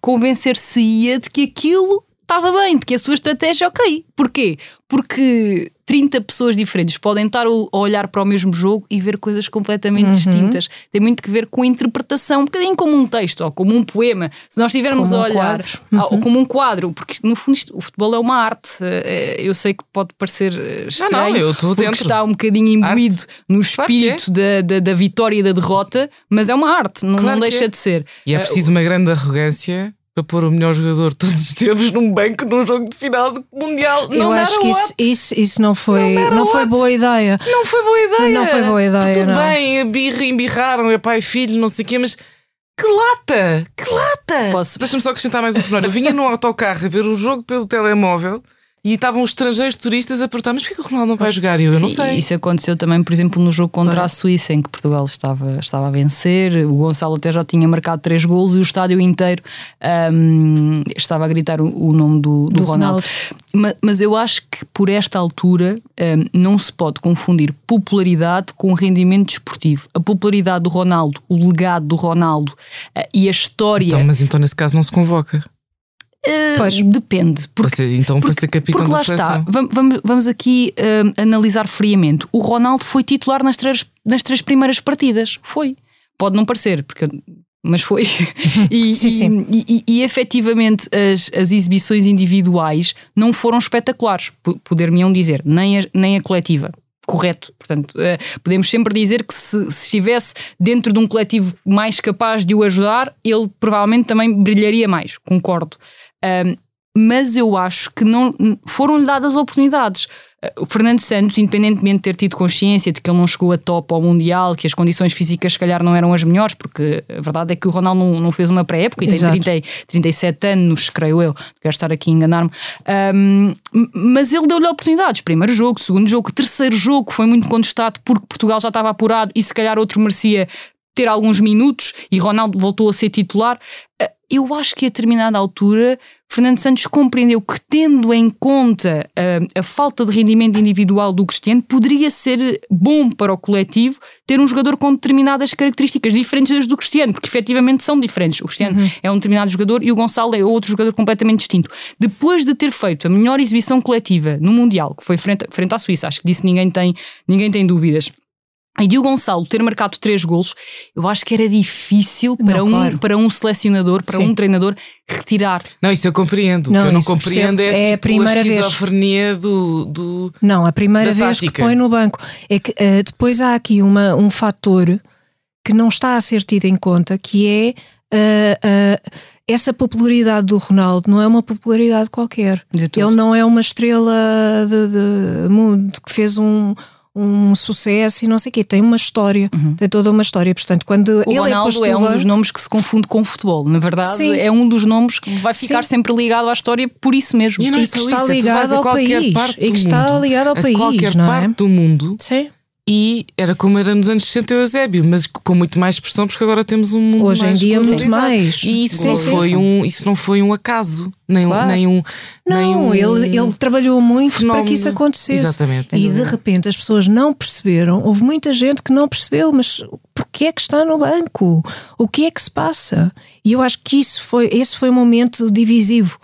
S3: convencer-se-ia de que aquilo estava bem, de que a sua estratégia, ok. Porquê? Porque 30 pessoas diferentes podem estar a olhar para o mesmo jogo e ver coisas completamente uhum. distintas. Tem muito que ver com a interpretação, um bocadinho como um texto ou como um poema. Se nós estivermos a olhar, uhum. ou como um quadro, porque no fundo isto, o futebol é uma arte. Eh, eu sei que pode parecer estranho, não, não, eu porque dentro. está um bocadinho imbuído arte. no espírito claro é. da, da, da, vitória e da derrota, mas é uma arte, não, claro não deixa é. de ser.
S2: E é preciso uh, uma grande arrogância para pôr o melhor jogador todos os tempos num banco num jogo de final de mundial.
S1: Eu acho que isso, isso, isso, não foi, não, não foi boa ideia.
S2: Não foi boa ideia.
S1: Não foi boa ideia.
S2: Tudo
S1: não.
S2: bem, birra, embirraram, é pai e filho, não sei o quê, mas que lata! Que lata! Posso... Deixa-me só acrescentar mais um pormenor. Eu vinha no autocarro a ver o jogo pelo telemóvel e estavam os estrangeiros turistas a perguntar: mas porquê que o Ronaldo não vai jogar? E eu, eu não sei.
S3: Isso aconteceu também, por exemplo, no jogo contra a Suíça, em que Portugal estava, estava a vencer. O Gonçalo até já tinha marcado três golos e o estádio inteiro um, estava a gritar o, o nome do, do, do Ronaldo. Ronaldo. Mas, mas, eu acho que por esta altura um, não se pode confundir popularidade com rendimento desportivo. A popularidade do Ronaldo, o legado do Ronaldo uh, e a história.
S2: Então, mas então nesse caso não se convoca.
S3: Uh, pois. Depende.
S2: Porque, então, para ser capitão
S3: porque lá está. Vamos, vamos aqui uh, analisar friamente. O Ronaldo foi titular nas três, nas três primeiras partidas. Foi. Pode não parecer, porque mas foi. [LAUGHS] e, sim, sim. E, e, e, efetivamente as, as exibições individuais não foram espetaculares, poder-me-ão dizer, nem a, nem a coletiva. Correto. Portanto, uh, podemos sempre dizer que se, se, estivesse dentro de um coletivo mais capaz de o ajudar, ele provavelmente também brilharia mais. Concordo. Um, mas eu acho que não foram-lhe dadas oportunidades. O Fernando Santos, independentemente de ter tido consciência de que ele não chegou a top ao Mundial, que as condições físicas se calhar não eram as melhores, porque a verdade é que o Ronaldo não, não fez uma pré-época e tem 30, 37 anos, creio eu, quero estar aqui a enganar-me. Um, mas ele deu-lhe oportunidades. Primeiro jogo, segundo jogo, terceiro jogo foi muito contestado porque Portugal já estava apurado e se calhar outro merecia ter alguns minutos e Ronaldo voltou a ser titular eu acho que a determinada altura Fernando Santos compreendeu que, tendo em conta a, a, falta de rendimento individual do Cristiano, poderia ser bom para o coletivo ter um jogador com determinadas características diferentes das do Cristiano, porque efetivamente são diferentes. O Cristiano uhum. é um determinado jogador e o Gonçalo é outro jogador completamente distinto. Depois de ter feito a melhor exibição coletiva no Mundial, que foi frente, frente à Suíça, acho que disso ninguém tem, ninguém tem dúvidas e de o Gonçalo ter marcado três golos, eu acho que era difícil para, não, um, claro. para um selecionador, para Sim. um treinador, retirar.
S2: Não, isso eu compreendo. Não, o que eu não compreendo é, é tipo, a primeira a esquizofrenia vez. Do, do.
S1: Não, a primeira vez tática. que põe no banco. É que uh, depois há aqui uma, um fator que não está a ser tido em conta, que é. Uh, uh, essa popularidade do Ronaldo não é uma popularidade qualquer. Ele não é uma estrela de, de mundo que fez um, um sucesso e não sei o quê. Tem uma história, uhum. tem toda uma história. Portanto, quando
S3: o
S1: ele
S3: é Ronaldo é, é um dos nomes que se confunde com o futebol. Na verdade, Sim. é um dos nomes que vai ficar Sim. sempre ligado à história por isso mesmo.
S1: E, não é e que está isso, ligado ao país. E que está ligado ao país.
S2: qualquer
S1: não
S2: é? parte do mundo. Sim e era como era nos anos 60 o Eusébio, mas com muito mais expressão, porque agora temos um mundo
S1: Hoje em dia muito mais.
S2: E isso, sim, não sim, foi sim. Um, isso não foi um acaso, nem, claro. nem um.
S1: Não,
S2: nem um
S1: ele, ele trabalhou muito fenómeno. para que isso acontecesse.
S2: Exatamente.
S1: E de repente as pessoas não perceberam, houve muita gente que não percebeu, mas porquê é que está no banco? O que é que se passa? E eu acho que isso foi, esse foi um momento divisivo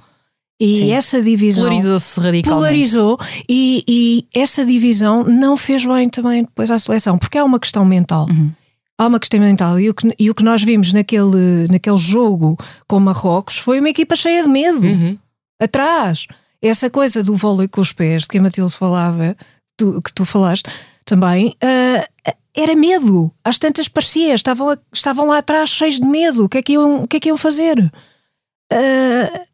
S1: e Sim. essa divisão.
S3: Polarizou-se radicalmente.
S1: Polarizou e, e, essa divisão não fez bem também depois à seleção, porque há uma questão mental. Uhum. Há uma questão mental. E o que, e o que nós vimos naquele, naquele jogo com Marrocos foi uma equipa cheia de medo. Uhum. Atrás. Essa coisa do vôlei com os pés, de que a Matilde falava, tu, que tu falaste também, uh, era medo. Às tantas parecia. Estavam, estavam lá atrás cheios de medo. O que é que iam, o que é que iam fazer? Uh,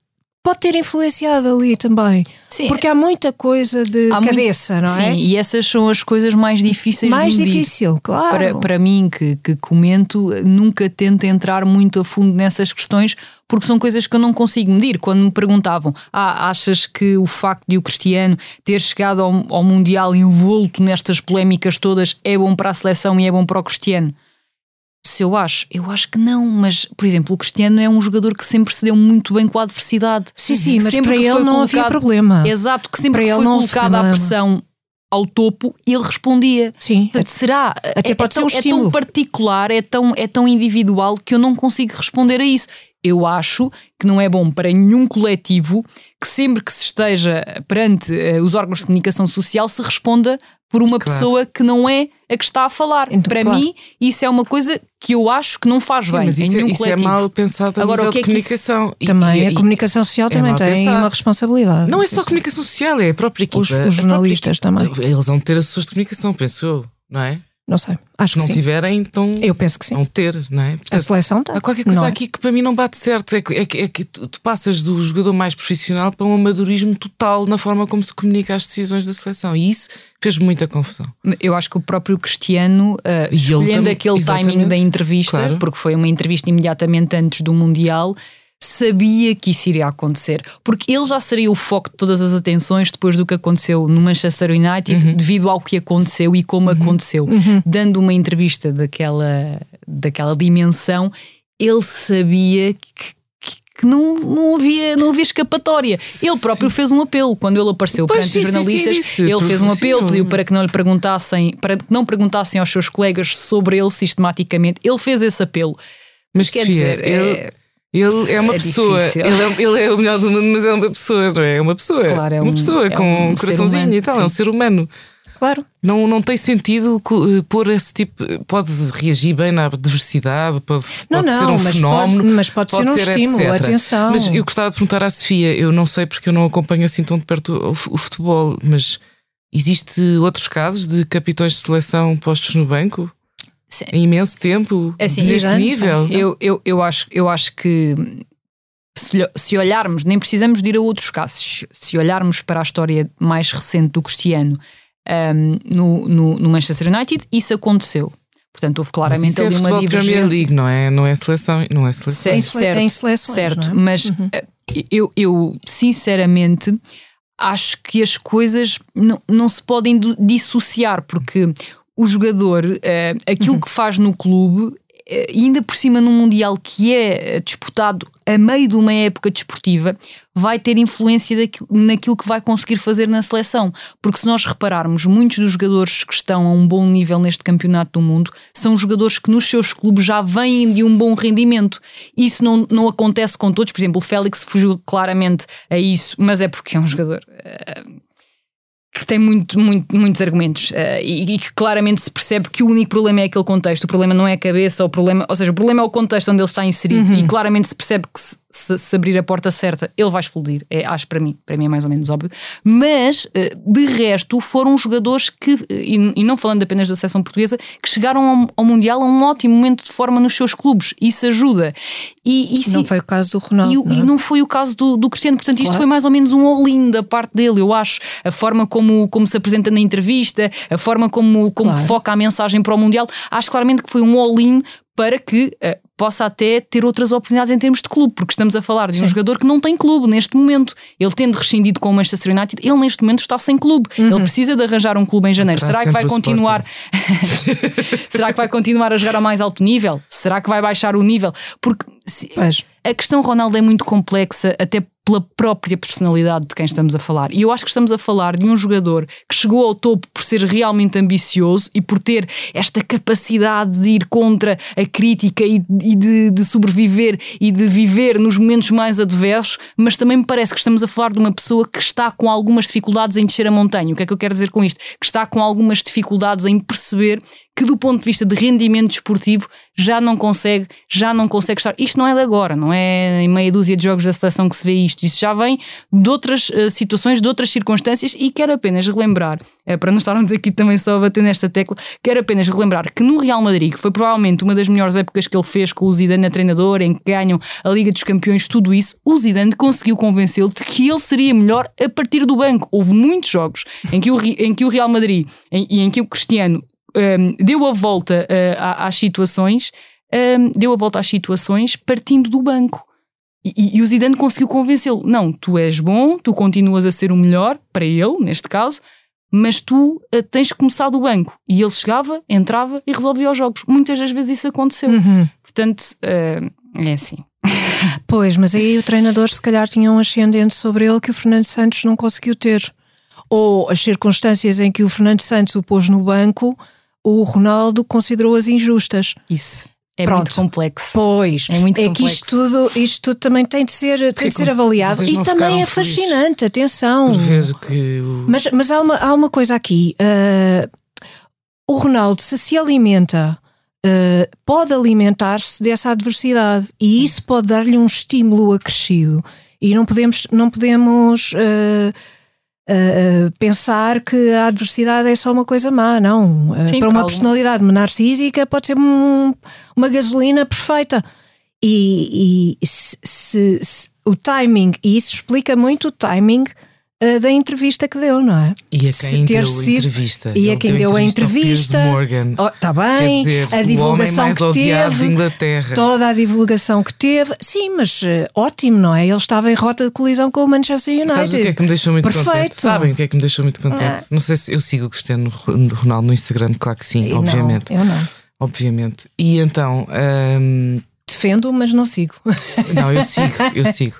S1: pode ter influenciado ali também. Sim. Porque há muita coisa de há cabeça, muito, não é?
S3: Sim, e essas são as coisas mais difíceis
S1: mais
S3: de
S1: medir. difícil, claro.
S3: Para, para mim, que, que comento, nunca tento entrar muito a fundo nessas questões porque são coisas que eu não consigo medir. Quando me perguntavam, ah, achas que o facto de o Cristiano ter chegado ao, ao Mundial envolto nestas polémicas todas é bom para a seleção e é bom para o Cristiano? Se eu acho, eu acho que não, mas, por exemplo, o Cristiano é um jogador que sempre se deu muito bem com a adversidade.
S1: Sim, sim, mas sempre para ele não colocado, havia problema.
S3: Exato, que sempre para que foi colocada a pressão ao topo, ele respondia.
S1: Sim.
S3: Portanto, será?
S1: Até
S3: é,
S1: pode
S3: é,
S1: ser um
S3: é tão particular, é tão, é tão individual que eu não consigo responder a isso. Eu acho que não é bom para nenhum coletivo que sempre que se esteja perante uh, os órgãos de comunicação social se responda por uma claro. pessoa que não é a que está a falar. Então, Para claro. mim, isso é uma coisa que eu acho que não faz Sim, bem.
S2: Mas isso, é, isso é, mal pensado a Agora, nível o que é de comunicação.
S1: Isso... Também, e, a comunicação social é também tem pensado. uma responsabilidade.
S2: Não é só a comunicação social, é a própria equipa.
S1: Os, os jornalistas
S2: própria...
S1: também.
S2: Eles vão ter assessores de comunicação, penso eu, não é?
S1: Não sei. Acho
S2: Se não
S1: sim.
S2: tiverem, então.
S1: Eu penso que sim.
S2: Vão ter, não é?
S1: Portanto, a seleção tem.
S2: Há qualquer coisa não. aqui que para mim não bate certo. É que, é que, é que tu, tu, passas do jogador mais profissional para um amadorismo total na forma como se comunica as decisões da seleção. E isso fez muita confusão.
S3: Eu acho que o próprio Cristiano, uh, escolhendo aquele exatamente. timing da entrevista, claro. porque foi uma entrevista imediatamente antes do Mundial sabia que isso iria acontecer, porque ele já seria o foco de todas as atenções depois do que aconteceu no Manchester United, uhum. devido ao que aconteceu e como uhum. aconteceu. Uhum. Dando uma entrevista daquela, daquela dimensão, ele sabia que, que não, não, havia, não havia escapatória. Ele próprio sim. fez um apelo quando ele apareceu pois perante sim, os jornalistas. Sim, ele fez um apelo, pediu para que não lhe perguntassem, para que não perguntassem aos seus colegas sobre ele sistematicamente. Ele fez esse apelo. Mas, Mas quer dizer,
S2: ele,
S3: é...
S2: Ele é uma é pessoa, ele é, ele é, o melhor do mundo, mas é uma pessoa, não é? É uma pessoa. Claro, é um, uma pessoa é com um, um coraçãozinho e tal, sim. é um ser humano.
S1: Claro.
S2: Não, não tem sentido eh, pôr esse tipo. Pode reagir bem na diversidade, pode,
S1: não,
S2: pode
S1: não,
S2: ser um
S1: mas
S2: fenómeno.
S1: Pode, mas pode, pode ser um ser estímulo, etc. atenção.
S2: Mas eu gostava de perguntar à Sofia, eu não sei porque eu não acompanho assim tão de perto o, o futebol, mas existe outros casos de capitões de seleção postos no banco? Sim. imenso tempo assim, neste nível.
S3: Eu, eu, eu, acho, eu acho que se, se, olharmos, nem precisamos de ir a outros casos, se olharmos para a história mais recente do Cristiano um, no, no, no, Manchester United, isso aconteceu. Portanto, houve claramente ali é uma divergência. Premier League,
S2: não é? Não é seleção, não é seleção.
S1: Sim, certo, em seleções,
S3: certo.
S1: É?
S3: Mas uhum. Eh, eu, eu, sinceramente, acho que as coisas não, não se podem dissociar, porque o jogador, uh, aquilo uhum. que faz no clube, uh, ainda por cima num Mundial que é eh, disputado a meio de uma época desportiva, vai ter influência daquilo, naquilo que vai conseguir fazer na seleção. Porque se nós repararmos, muitos dos jogadores que estão a um bom nível neste campeonato do mundo são jogadores que nos seus clubes já vêm de um bom rendimento. Isso não, não acontece com todos. Por exemplo, o Félix fugiu claramente a isso, mas é porque é um jogador. Uh, que tem muito, muito, muitos argumentos uh, e, e, que claramente se percebe que o único problema é aquele contexto. O problema não é a cabeça, o problema, ou seja, o problema é o contexto onde ele está inserido uhum. e claramente se percebe que se, se, se, abrir a porta certa, ele vai explodir. É, acho para mim, para mim é mais ou menos óbvio. Mas, eh, de resto, foram jogadores que, e, e não falando apenas da seleção portuguesa, que chegaram ao, Mundial a um ótimo momento de forma nos seus clubes. Isso ajuda.
S1: E, e não foi o caso do Ronaldo.
S3: E,
S1: não, é?
S3: e não foi o caso do, do Cristiano. Portanto, isto claro. foi mais ou menos um all-in da parte dele, eu acho. A forma como, como se apresenta na entrevista, a forma como, como claro. foca a mensagem para o Mundial, acho claramente que foi um all-in para que uh, possa até ter outras oportunidades em termos de clube, porque estamos a falar de Sim. um jogador que não tem clube neste momento. Ele tendo rescindido com o Manchester United, ele neste momento está sem clube. Uhum. Ele precisa de arranjar um clube em janeiro. Será que vai continuar? [LAUGHS] Será que vai continuar a jogar a mais alto nível? Será que vai baixar o nível? Porque se... a questão Ronaldo é muito complexa, até pela própria personalidade de quem estamos a falar. E eu acho que estamos a falar de um jogador que chegou ao topo por ser realmente ambicioso e por ter esta capacidade de ir contra a crítica e, e de, de, sobreviver e de viver nos momentos mais adversos, mas também me parece que estamos a falar de uma pessoa que está com algumas dificuldades em descer a montanha. O que é que eu quero dizer com isto? Que está com algumas dificuldades em perceber que do ponto de vista de rendimento desportivo já não consegue, já não consegue estar. Isto não é de agora, não é em meia dúzia de jogos da seleção que se vê isto. Isso já vem de outras uh, situações, de outras circunstâncias e quero apenas relembrar, uh, para não estarmos aqui também só a bater nesta tecla, quero apenas relembrar que no Real Madrid, que foi provavelmente uma das melhores épocas que ele fez com o Zidane a treinador, em que ganham a Liga dos Campeões, tudo isso, o Zidane conseguiu convencê-lo de que ele seria melhor a partir do banco. Houve muitos jogos em que o, em que o Real Madrid em, e em que o Cristiano um, deu a volta uh, às situações, um, deu a volta às situações partindo do banco. E, e o Zidane conseguiu convencê-lo: não, tu és bom, tu continuas a ser o melhor, para ele, neste caso, mas tu uh, tens que começar do banco. E ele chegava, entrava e resolvia os jogos. Muitas das vezes isso aconteceu. Uhum. Portanto, uh, é assim. [LAUGHS]
S1: Pois, mas aí o treinador se calhar tinha um ascendente sobre ele que o Fernando Santos não conseguiu ter. Ou as circunstâncias em que o Fernando Santos o pôs no banco o Ronaldo considerou-as injustas.
S3: Isso. É
S1: Pronto.
S3: muito complexo.
S1: Pois,
S3: É muito
S1: que
S3: complexo.
S1: isto tudo, isto tudo também tem de ser, tem de ser avaliado e também é
S2: felizes
S1: fascinante, atenção.
S2: Que o.
S1: Mas, mas há, uma, há uma coisa aqui: ah, o Ronaldo, se se alimenta, ah, pode alimentar-se dessa adversidade e isso pode dar-lhe um estímulo acrescido. E não podemos, não podemos ah, ah, pensar que a adversidade é só uma coisa má, não. Ah,
S3: Sim,
S1: para uma personalidade narcísica pode ser um- uma gasolina perfeita. E, e se- se- o timing, e isso explica muito o timing ah, da entrevista que deu, não é?
S2: E a quem deu a entrevista.
S1: e a quem deu a entrevista. Está
S2: Quer
S1: bem,
S2: dizer,
S1: a
S2: o homem
S1: divulgação
S2: mais
S1: que teve,
S2: Inglaterra.
S1: toda a divulgação que teve, sim, mas eh, ótimo, não é? Ele estava em rota de colisão com o Manchester United.
S2: Sabes o que é que me deixou muito
S1: Perfeito.
S2: contente? Sabem o que é que me deixou muito contente?
S1: Ah.
S2: Não sei se eu sigo o Cristiano Ronaldo no Instagram, claro que sim,
S1: E não,
S2: obviamente.
S1: eu não.
S2: Obviamente. E então, hum,
S1: Defendo, mas não sigo.
S2: não, eu sigo, eu sigo.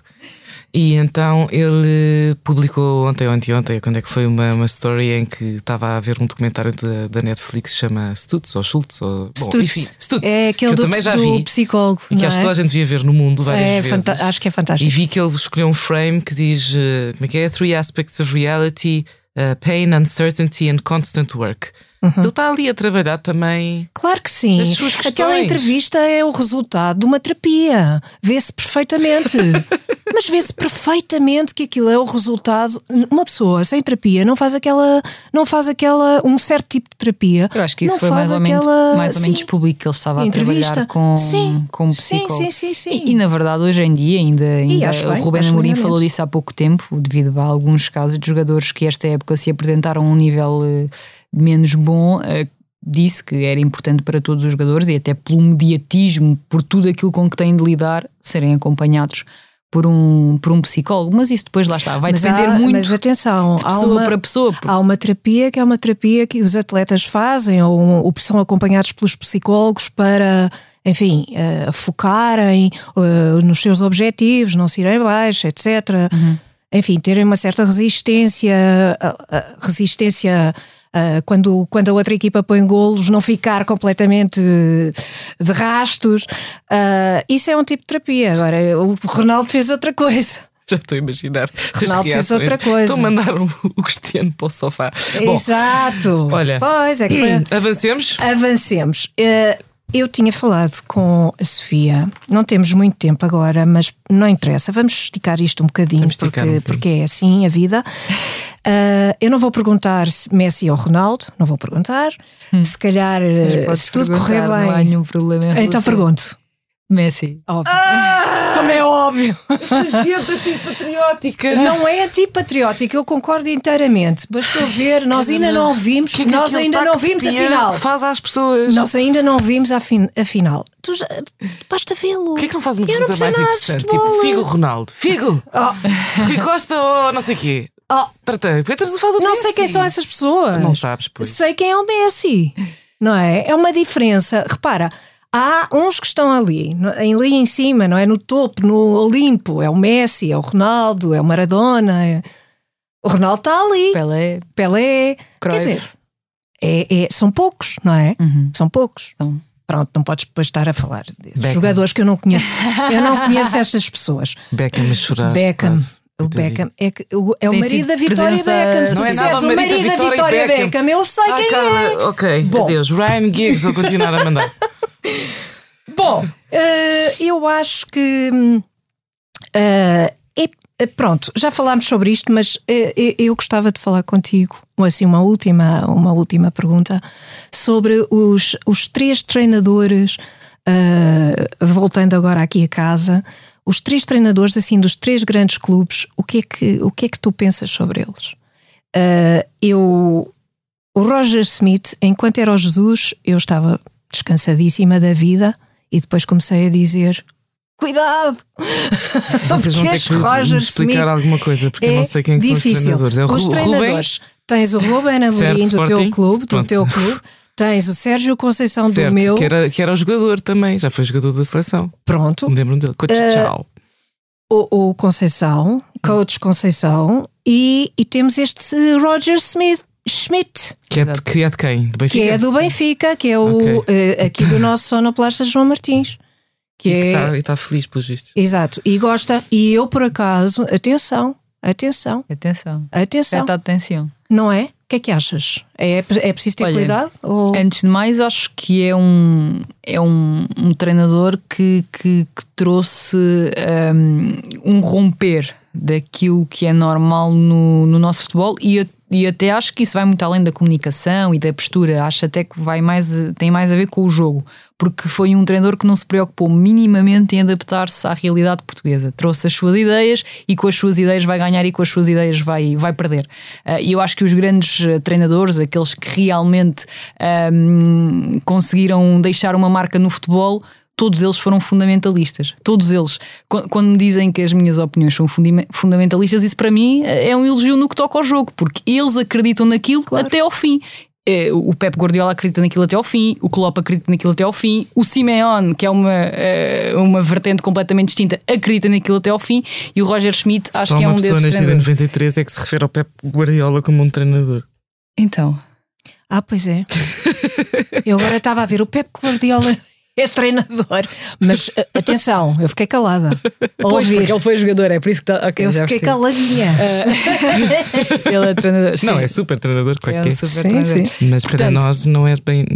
S2: E então ele publicou ontem ou anteontem, quando é que foi uma, uma story em que estava a ver um documentário da, da Netflix que se chama Stutz ou Schultz ou bom,
S1: Stutz.
S2: enfim, Stutz,
S1: é aquele do,
S2: também já
S1: do
S2: vi
S1: psicólogo.
S2: e que
S1: não
S2: acho que
S1: é?
S2: toda a gente devia ver no mundo várias
S1: É
S2: vezes.
S1: acho que é
S2: E
S1: fantástico.
S2: vi que ele escolheu um frame que diz eh, como é que é? Three aspects of reality: uh, pain, uncertainty and constant work.
S1: Uhum.
S2: Ele está ali a trabalhar também.
S1: Claro que sim.
S2: As suas
S1: Aquela entrevista é o resultado de uma terapia. Vê-se perfeitamente. [LAUGHS] Mas vê-se perfeitamente que aquilo é o resultado. Uma pessoa sem terapia não faz aquela. Não faz aquela. um certo tipo de terapia.
S3: Eu acho que isso
S1: não
S3: foi
S1: faz
S3: mais ou, menos,
S1: aquela-
S3: mais ou menos
S1: sim.
S3: público que ele estava a
S1: Entrevista.
S3: trabalhar com,
S1: Sim.
S3: com um
S1: Sim,
S3: psicólogo.
S1: sim, sim, sim.
S3: E, e, na verdade, hoje em dia, ainda, ainda
S1: acho
S3: o
S1: bem,
S3: Ruben
S1: acho
S3: Amorim falou disso há pouco tempo, devido a alguns casos de jogadores que esta época se apresentaram a um nível eh, menos bom. eh, disse que era importante para todos os jogadores e até pelo mediatismo, por tudo aquilo com que têm de lidar, serem acompanhados por um, por um psicólogo. Mas isso depois lá está, vai
S1: Mas
S3: depender
S1: há-
S3: muito
S1: Mas atenção,
S3: de pessoa
S1: uma,
S3: para pessoa. porque
S1: há uma terapia que é uma terapia que os atletas fazem ou, ou são acompanhados pelos psicólogos para, enfim, eh, focarem eh, nos seus objetivos, não se irem abaixo, etc. Enfim, terem uma certa resistência, ah, resistência. Ah, quando, quando a outra equipa põe golos, não ficar completamente de rastos. Ah, isso é um tipo de terapia. Agora, o Ronaldo fez outra coisa. [LAUGHS]
S2: Já estou a imaginar.
S1: Ronaldo fez outra coisa.
S2: Estou a mandar o, o Cristiano para o sofá. Bom,
S1: Exato.
S2: olha.
S1: Pois é que foi.
S2: hum, avancemos.
S1: Avancemos. Eh, Eu tinha falado com a Sofia, não temos muito tempo agora, mas não interessa, vamos esticar isto um bocadinho, porque,
S2: um bocadinho.
S1: porque é assim a vida. Eh, [LAUGHS] eu não vou perguntar se Messi ou Ronaldo, não vou perguntar. Se calhar, eh, se tudo correr
S3: perguntar, Não há
S1: bem.
S3: nenhum problema. em
S1: Então
S3: relação-
S1: pergunto.
S3: Messi.
S1: Óbvio. Como é óbvio.
S2: Esta gente antipatriótica.
S1: Não é antipatriótico, eu concordo inteiramente. Bastou ver, nós ainda não vimos,
S2: Que é que
S1: nós ainda não vimos a final.
S2: Faz às pessoas.
S1: Nós ainda não vimos a, fin a final. Tu já, basta vê-lo.
S2: Porquê é que não faz uma
S1: Eu não
S2: pergunta mais interessante? Tipo, Figo Ronaldo. Figo!
S1: Oh,
S2: Rui Costa ou não sei o quê?
S1: oh,
S2: Tratei. Estamos a falar do
S1: não
S2: Messi.
S1: sei quem são essas pessoas.
S2: Não sabes, pois.
S1: Sei quem é o Messi. Não é? É uma diferença. Repara, há uns que estão ali, ali em cima, não é? No topo, no Olimpo. É o Messi, é o Ronaldo, é o Maradona. é- O Ronaldo está ali.
S3: Pelé.
S1: Pelé. Quer
S3: Cruyff.
S1: dizer, é- é- são poucos, não é?
S3: Uhum.
S1: São poucos.
S3: São.
S1: Pronto, não podes depois estar a falar desses
S2: Beckham.
S1: jogadores que eu não conheço. Eu não conheço [LAUGHS] estas pessoas.
S2: Beckham a chorar.
S1: Beckham.
S2: quase.
S1: O. Beckham é, que- o- é o
S3: Tem
S1: marido da Vitória
S3: presença-
S1: Beckham. Se
S3: Não é
S2: nada
S1: o marido da Vitória, Beckham. eu sei
S2: Ai,
S1: quem
S2: Carla,
S1: é.
S2: Ok,
S1: Bom.
S2: adeus. Ryan Giggs, vou continuar a mandar. [LAUGHS]
S1: Bom, eh, eu acho que. é- pronto, já falámos sobre isto, mas eh, eu gostava de falar contigo, assim, uma última, uma última pergunta sobre os, os três treinadores, voltando agora aqui a casa, os três treinadores assim dos três grandes clubes, o que é que, o que, é que tu pensas sobre eles? Eu, o Roger Smith, enquanto era o Jesus, eu estava descansadíssima da vida e depois comecei a dizer: Cuidado! [LAUGHS]
S2: Vocês vão ter que
S1: Roger
S2: explicar
S1: Smith
S2: alguma coisa, porque eu não sei quem é que
S1: difícil.
S2: são os treinadores. É o
S1: os treinadores. Tens o Ruben Amorim do teu clube, do
S2: Pronto.
S1: teu clube. Tens o Sérgio Conceição
S2: certo,
S1: do meu.
S2: que, era, que era o jogador também, já foi jogador da seleção.
S1: Pronto.
S2: Me lembro dele. Coach
S1: Eh,
S2: Tchau.
S1: O, o Conceição, Coach Conceição, e, e temos este Roger Smith, Schmidt.
S2: Que é, de, que é de quem? Do Benfica?
S1: Que é do Benfica, que é o okay. uh, aqui do nosso sonoplasta João Martins.
S2: Que e é... está tá feliz pelos vistos.
S1: Exato, e gosta. E eu, por acaso, atenção, atenção.
S3: Atenção.
S1: Atenção.
S3: atenção.
S1: Não é? O que é que achas? É, é preciso ter Olha, cuidado? Ou...
S3: Antes de mais, acho que é um, é um, um treinador que, que, que trouxe um, um romper daquilo que é normal no, no nosso futebol e, e até acho que isso vai muito além da comunicação e da postura, acho até que vai mais, tem mais a ver com o jogo, porque foi um treinador que não se preocupou minimamente em adaptar-se à realidade portuguesa. Trouxe as suas ideias e com as suas ideias vai ganhar e com as suas ideias vai, vai perder. Uh, e eu acho que os grandes eh, treinadores, aqueles que realmente um, conseguiram deixar uma marca no futebol, todos eles foram fundamentalistas. Todos eles. Quando me dizem que as minhas opiniões são fundamentalistas, isso para mim é um elogio no que toca ao jogo, porque eles acreditam naquilo claro. até ao fim. É, o Pep Guardiola acredita naquilo até ao fim, o Klopp acredita naquilo até ao fim, o Simeone, que é uma, é, uma vertente completamente distinta, acredita naquilo até ao fim, e o Roger Schmidt acho
S2: Só
S3: que é um
S2: desses
S3: uma
S2: pessoa 93 é que se refere ao Pep Guardiola como um treinador.
S3: Então...
S1: Ah, pois é. [LAUGHS] Eu agora estava a ver o Pep Guardiola é treinador. Mas atenção, eu fiquei calada.
S3: Pois, porque ele foi jogador, é por isso que está. Okay,
S1: eu fiquei caladinha.
S3: Uh, [LAUGHS] ele é treinador. Sim.
S2: Não, é super treinador, claro é que é.
S3: Super sim, treinador.
S2: Sim. Mas Portanto, para nós não é bem.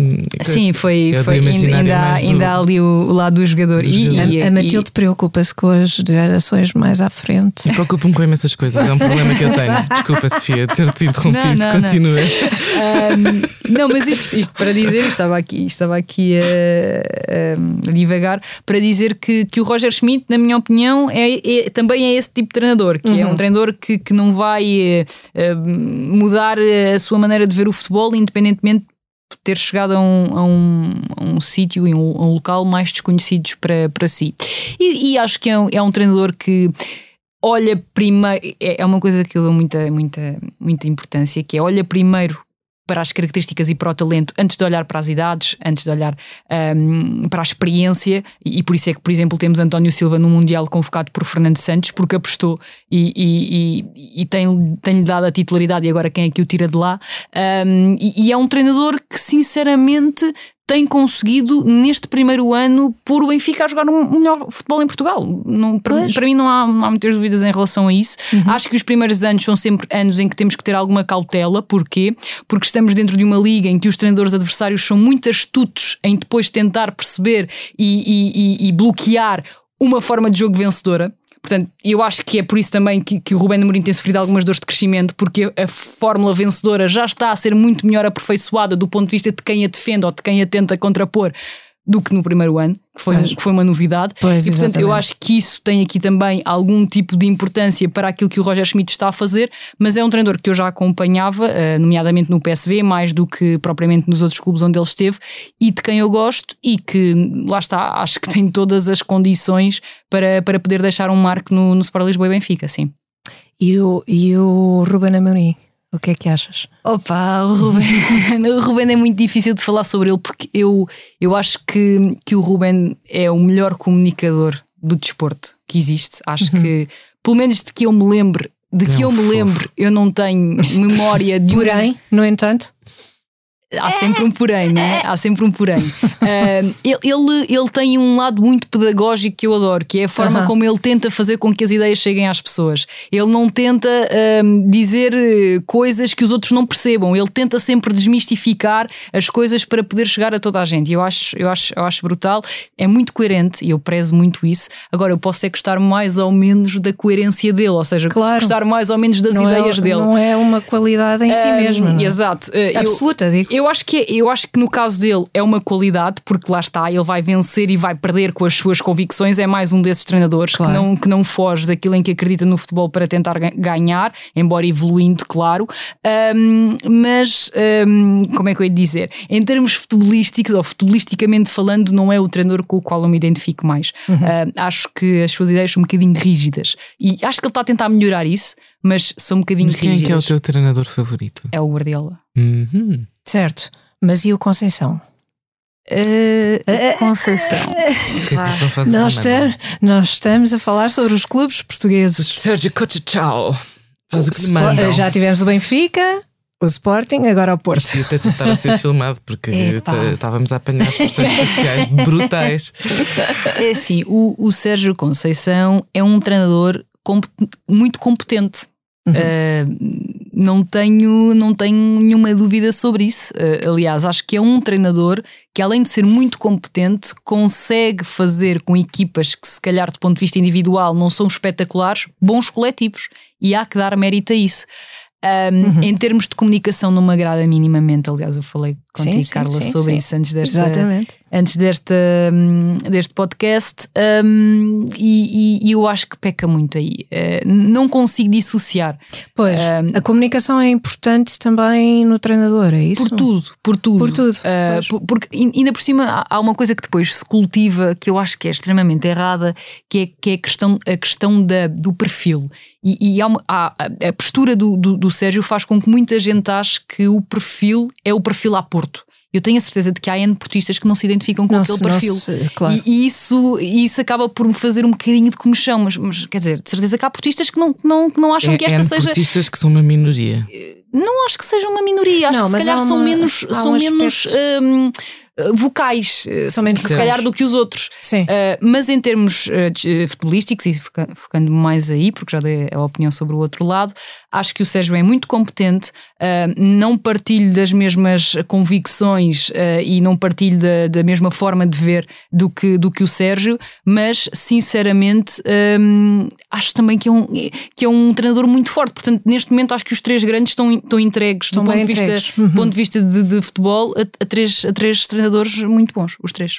S3: Sim, foi. É foi ainda, há, ainda há ali o lado do jogador. Do e,
S1: jogador. E, a, a Matilde preocupa-se com as gerações mais à frente.
S2: Preocupo-me com imensas coisas, é um problema que eu tenho. [LAUGHS] Desculpa, Sofia, ter-te interrompido. Não, não, Continua.
S3: Não. Um, não, mas isto, isto para dizer, estava aqui, estava aqui a uh, divagar, para dizer que, que o Roger Schmidt, na minha opinião, é, é também é esse tipo de treinador, que uhum. é um treinador que, que não vai uh, mudar a sua maneira de ver o futebol, independentemente de ter chegado a um, a um, a um sítio e um, um, local mais desconhecidos para, para si. E, e acho que é um, é um treinador que olha primeiro, é, é uma coisa que eu dou muita, muita, muita importância, que é olha primeiro para as características e para o talento antes de olhar para as idades, antes de olhar um, para a experiência, e, por isso é que, por exemplo, temos António Silva no Mundial convocado por Fernando Santos, porque apostou e, e, e tem-lhe tem dado a titularidade, e agora quem é que o tira de lá? Um, e é um treinador que, sinceramente, tem conseguido, neste primeiro ano, pôr o Benfica a jogar um melhor futebol em Portugal. Não, para, para, mim não há, não há muitas dúvidas em relação a isso. Uhum. Acho que os primeiros anos são sempre anos em que temos que ter alguma cautela. Porquê? Porque estamos dentro de uma liga em que os treinadores adversários são muito astutos em depois tentar perceber e, e, e, e bloquear uma forma de jogo vencedora. Portanto, eu acho que é por isso também que, que o Rubén Amorim tem sofrido algumas dores de crescimento, porque a fórmula vencedora já está a ser muito melhor aperfeiçoada do ponto de vista de quem a defende ou de quem a tenta contrapor do que no primeiro ano, que foi, que foi uma novidade.
S1: Pois,
S3: e portanto, exatamente. eu acho que isso tem aqui também algum tipo de importância para aquilo que o Roger Schmidt está a fazer, mas é um treinador que eu já acompanhava, eh, nomeadamente no PSV, mais do que propriamente nos outros clubes onde ele esteve, e de quem eu gosto e que, lá está, acho que tem todas as condições para, para poder deixar um marco no, no Sport Lisboa e Benfica, sim.
S1: E o, e o Ruben Amorim? O que é que achas?
S3: Opa, o Ruben, [LAUGHS] o Ruben é muito difícil de falar sobre ele porque eu, eu acho que, que o Ruben é o melhor comunicador do desporto que existe. Acho uhum. que, pelo menos de que eu me lembre, de que eu me lembre, eu não tenho memória de. [LAUGHS]
S1: Porém, um... no entanto.
S3: Há sempre um porém, né? Há sempre um porém. [LAUGHS] Uh, ele, ele, ele tem um lado muito pedagógico que eu adoro, que é a forma uh -huh. como ele tenta fazer com que as ideias cheguem às pessoas. Ele não tenta uh, dizer eh, coisas que os outros não percebam, ele tenta sempre desmistificar as coisas para poder chegar a toda a gente. Eu acho, eu acho, eu acho brutal, é muito coerente e eu prezo muito isso. Agora, eu posso é gostar mais ou menos da coerência dele, ou seja, claro. gostar mais ou menos das não é ideias
S1: é,
S3: dele.
S1: Não é uma qualidade em si mesma.
S3: É? Exato.
S1: Absoluta,
S3: eu,
S1: digo.
S3: Eu acho que, eu acho que no caso dele é uma qualidade, porque lá está, ele vai vencer e vai perder com as suas convicções. É mais um desses treinadores claro. que, não, que não foge daquilo em que acredita no futebol para tentar ganhar, embora evoluindo, claro. Um, mas, um, como é que eu ia dizer? Em termos futebolísticos, ou futebolisticamente falando, não é o treinador com o qual eu me identifico mais. Uhum. Uh, acho que as suas ideias são um bocadinho rígidas. E acho que ele está a tentar melhorar isso, mas são um bocadinho mas quem
S2: rígidas. Quem é, que é o teu treinador favorito?
S3: É o Guardiola.
S2: Uhum.
S1: Certo. Mas e o Conceição?
S3: Uh, Conceição.
S1: nós, estamos, nós estamos a falar sobre os clubes portugueses.
S2: Sérgio Cochechal. Faz o que
S1: Já tivemos o Benfica, o Sporting, agora o Porto.
S2: Isto ia ter de estar a ser [LAUGHS] filmado porque estávamos a apanhar expressões faciais brutais.
S3: É assim, o, o Sérgio Conceição é um treinador muito competente. Uhum. Uh, não tenho, não tenho nenhuma dúvida sobre isso. Uh, aliás, acho que é um treinador que, além de ser muito competente, consegue fazer com equipas que, se calhar, do ponto de vista individual, não são espetaculares, bons coletivos. E há que dar mérito a isso. Um, uhum. Em termos de comunicação, não me agrada minimamente. Aliás, eu falei contigo, sim, Carla, sim, sobre sim. isso antes desta, Exatamente. antes desta, hum, deste podcast. Um, e, e, eu acho que peca muito aí. Uh, não consigo dissociar.
S1: Pois, um, a comunicação é importante também no treinador, é isso?
S3: Por tudo, por tudo.
S1: Por tudo. Uh,
S3: por, porque ainda por cima há uma coisa que depois se cultiva que eu acho que é extremamente errada, que é, que é a questão, a questão da, do perfil. E, e há uma, há, a postura do, do, do, Sérgio faz com que muita gente ache que o perfil é o perfil a Porto. Eu tenho a certeza de que há N portistas que não se identificam com aquele perfil.
S1: claro.
S3: e, e, isso, isso acaba por me fazer um bocadinho de comichão, mas, mas quer dizer, de certeza que há portistas que não, não, não acham
S2: é,
S3: que esta
S2: N
S3: seja.
S2: portistas que são uma minoria.
S3: Não acho que seja uma minoria, acho não, que se calhar uma, são menos. São um menos hum, vocais, eh, Somente se, calhar, do que os outros.
S1: Sim. Uh,
S3: mas em termos futebolísticos, e focando mais aí, porque já dei a opinião sobre o outro lado, acho que o Sérgio é muito competente, não partilho das mesmas convicções e não partilho da, da, mesma forma de ver do que, do que o Sérgio, mas sinceramente um, acho também que é, um, que é um treinador muito forte. Portanto, neste momento acho que os três grandes estão, estão entregues estão do ponto de, vista, uhum. ponto de vista de, de futebol a, a, três, a três treinadores treinadores muito bons, os três.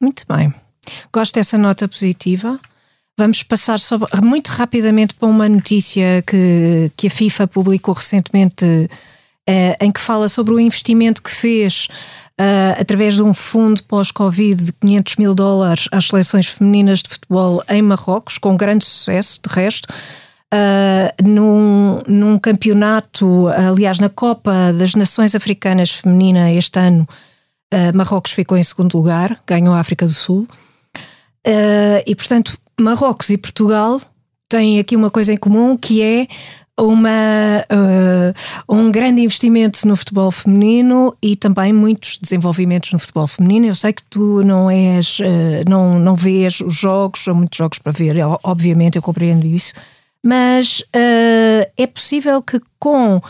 S1: Muito bem. Gosto dessa nota positiva. Vamos passar só, muito rapidamente para uma notícia que, que a FIFA publicou recentemente, eh, em que fala sobre o investimento que fez eh, através de um fundo pós-Covid de 500 mil dólares às seleções femininas de futebol em Marrocos, com grande sucesso, de resto. Uh, num, num campeonato, aliás, na Copa das Nações Africanas Feminina este ano, Uh, Marrocos ficou em segundo lugar, ganhou a África do Sul. Uh, e, portanto, Marrocos e Portugal têm aqui uma coisa em comum que é uma, uh, um grande investimento no futebol feminino e também muitos desenvolvimentos no futebol feminino. Eu sei que tu não és, não, não vês os jogos, há muitos jogos para ver, obviamente eu compreendo isso, mas é possível que com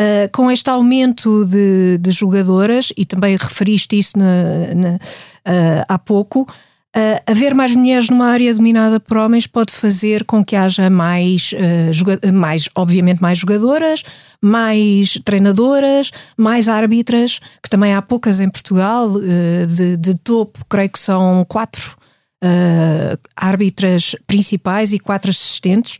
S1: Uh, com este aumento de, de, jogadoras, e também referiste isso na, na, uh, há pouco, uh, haver mais mulheres numa área dominada por homens pode fazer com que haja mais, mais obviamente, mais jogadoras, mais treinadoras, mais árbitras, que também há poucas em Portugal, de, de, topo, creio que são quatro árbitras principais e quatro assistentes.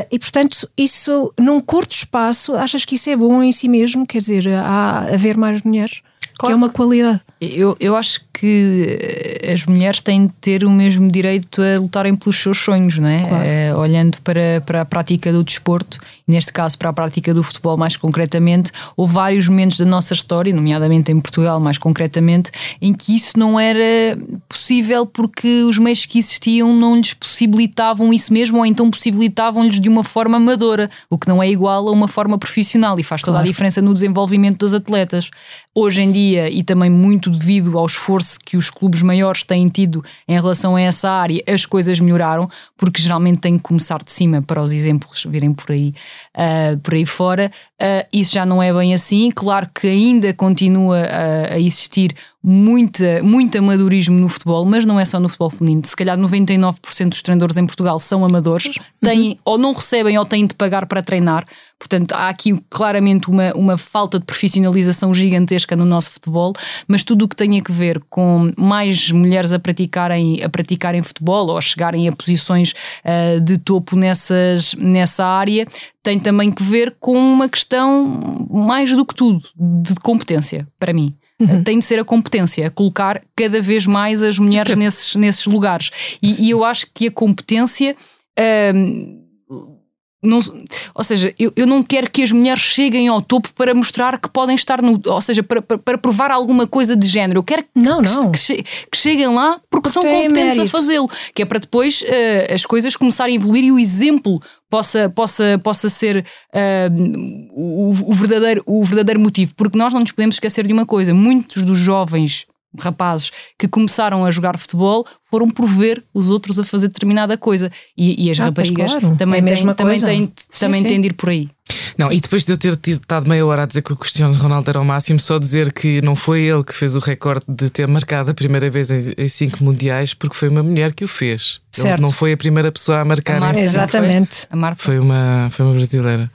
S1: Uh, e portanto, isso num curto espaço, achas que isso é bom em si mesmo? Quer dizer, há haver mais mulheres? Claro. Que é uma qualidade.
S3: Eu, eu acho que as mulheres têm de ter o mesmo direito a lutarem pelos seus sonhos, não é? Claro. é olhando para, para a prática do desporto, neste caso para a prática do futebol mais concretamente, houve vários momentos da nossa história, nomeadamente em Portugal mais concretamente, em que isso não era possível porque os meios que existiam não lhes possibilitavam isso mesmo ou então possibilitavam-lhes de uma forma amadora, o que não é igual a uma forma profissional e faz toda a diferença no desenvolvimento dos atletas. Hoje em dia, e também muito devido ao esforço que os clubes maiores têm tido em relação a essa área, as coisas melhoraram, porque geralmente tem que começar de cima para os exemplos virem por aí, uh, por aí fora. Uh, isso já não é bem assim. Claro que ainda continua a, a existir muita, muito amadorismo no futebol, mas não é só no futebol feminino. Se calhar 99% dos treinadores em Portugal são amadores, têm, uhum. ou não recebem ou têm de pagar para treinar. Portanto, há aqui claramente uma, uma falta de profissionalização gigantesca no nosso futebol, mas tudo o que tem a ver com mais mulheres a praticarem, a praticarem futebol ou a chegarem a posições uh, de topo nessas, nessa área tem também que ver com uma questão mais do que tudo de competência, para mim. Uhum. Tem de ser a competência, colocar cada vez mais as mulheres nesses, nesses lugares. E, e, eu acho que a competência. Hum, não, ou seja, eu, eu não quero que as mulheres cheguem ao topo para mostrar que podem estar no. Ou seja, para, para, para provar alguma coisa de género. Eu quero
S1: não, não.
S3: Que, que, que cheguem lá porque, porque são competentes mérito. a fazê-lo. Que é para depois uh, as coisas começarem a evoluir e o exemplo possa, possa, possa ser uh, o, o, verdadeiro, o verdadeiro motivo. Porque nós não nos podemos esquecer de uma coisa: muitos dos jovens rapazes que começaram a jogar futebol foram por ver os outros a fazer determinada coisa. E, e as ah, raparigas claro. também, é têm, também, têm, sim, também sim. têm de ir por aí.
S2: Não, e depois de eu ter estado meia hora a dizer que o Cristiano Ronaldo era o máximo, só dizer que não foi ele que fez o recorde de ter marcado a primeira vez em, em cinco mundiais, porque foi uma mulher que o fez. Certo. Ele não foi a primeira pessoa a marcar a
S1: Marta, Exatamente.
S2: Foi? A Marta. Foi uma, foi uma brasileira.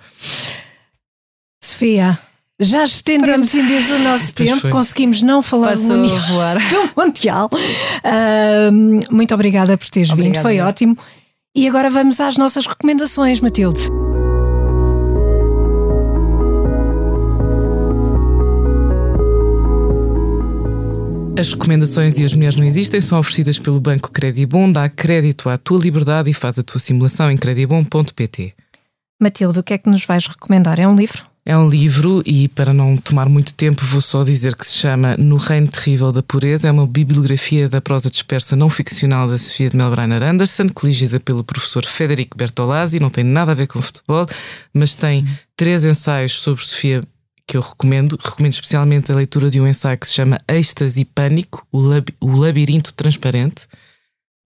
S1: Sofia. Já estendemos imenso o nosso tempo, conseguimos não falar do mundial, [LAUGHS] do mundial. Uh, muito obrigada por teres vindo, foi ótimo. E agora vamos às nossas recomendações, Matilde.
S2: As recomendações de As Mulheres Não Existem são oferecidas pelo Banco Credibon. Dá crédito à tua liberdade e faz a tua simulação em credibon.pt.
S1: Matilde, o que é que nos vais recomendar? É um livro?
S2: É um livro e, para não tomar muito tempo, vou só dizer que se chama No Reino Terrível da Pureza. É uma bibliografia da prosa dispersa não ficcional da Sofia de Melbrenner Anderson, coligida pelo professor Federico Bertolazzi. Não tem nada a ver com futebol, mas tem três ensaios sobre Sofia que eu recomendo. Recomendo especialmente a leitura de um ensaio que se chama Êxtase e Pânico, o Labirinto Transparente.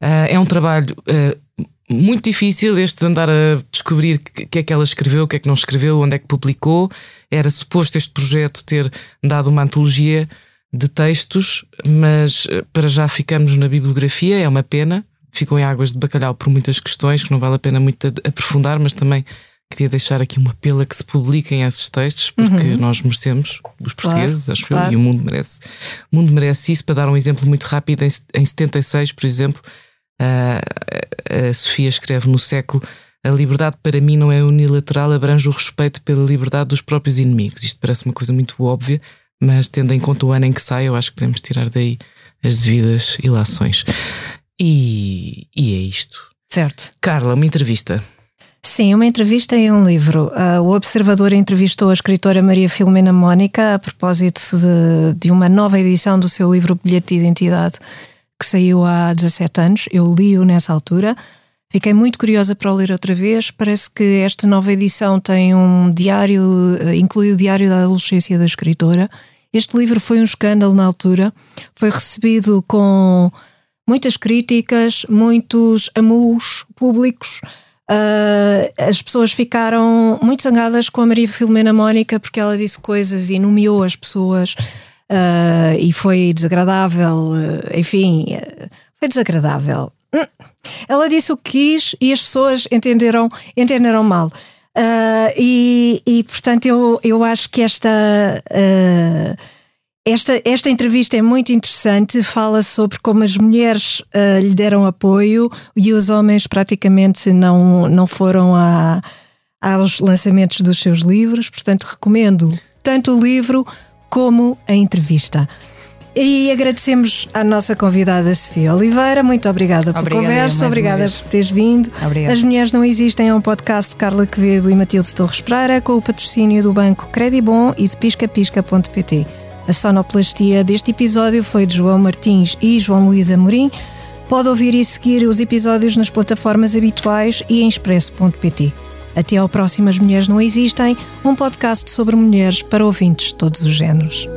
S2: Uh, é um trabalho uh, muito difícil este de andar a descobrir o que, é que ela escreveu, o que é que não escreveu, onde é que publicou. Era suposto este projeto ter dado uma antologia de textos, mas eh, para já ficamos na bibliografia, é uma pena. Ficou em águas de bacalhau por muitas questões que não vale a pena muito aprofundar, mas também queria deixar aqui uma apelo a que se publiquem esses textos, porque uhum. nós merecemos, os portugueses, claro, acho claro. eu, e o mundo merece. O mundo merece isso. Para dar um exemplo muito rápido, em, em 76, por exemplo, a Sofia escreve no século a liberdade para mim não é unilateral, abrange o respeito pela liberdade dos próprios inimigos. Isto parece uma coisa muito óbvia, mas tendo em conta o ano em que sai, eu acho que podemos tirar daí as devidas ilações. E, e é isto.
S1: Certo.
S2: Carla, uma entrevista.
S1: Sim, uma entrevista e um livro. Uh, o Observador entrevistou a escritora Maria Filomena Mónica a propósito de, de uma nova edição do seu livro Bilhete de Identidade que saiu há 17 anos. Eu li-o nessa altura. Fiquei muito curiosa para o ler outra vez. Parece que esta nova edição tem um diário, eh, inclui o diário da adolescência da escritora. Este livro foi um escândalo na altura. Foi recebido com muitas críticas, muitos amus públicos. Uh, as pessoas ficaram muito zangadas com a Maria Filomena Mónica porque ela disse coisas e nomeou as pessoas uh, e foi desagradável, uh, enfim, uh, foi desagradável. Hum. Ela disse o que quis e as pessoas entenderam, entenderam mal. e, e, portanto, eu, eu acho que esta. Esta, esta entrevista é muito interessante, fala sobre como as mulheres uh, lhe deram apoio e os homens praticamente não, não foram a, aos lançamentos dos seus livros. Portanto, recomendo tanto o livro como a entrevista. E agradecemos à nossa convidada Sofia Oliveira. Muito obrigada pela conversa, obrigada por teres vindo.
S3: Obrigada.
S1: As Mulheres Não Existem é um podcast de Carla Quevedo e Matilde Torres Pereira com o patrocínio do Banco Credibon e de piscapisca.pt. A sonoplastia deste episódio foi de João Martins e João Luís Amorim. Pode ouvir e seguir os episódios nas plataformas habituais e em expresso.pt. Até ao próximo As Mulheres Não Existem, um podcast sobre mulheres para ouvintes de todos os géneros.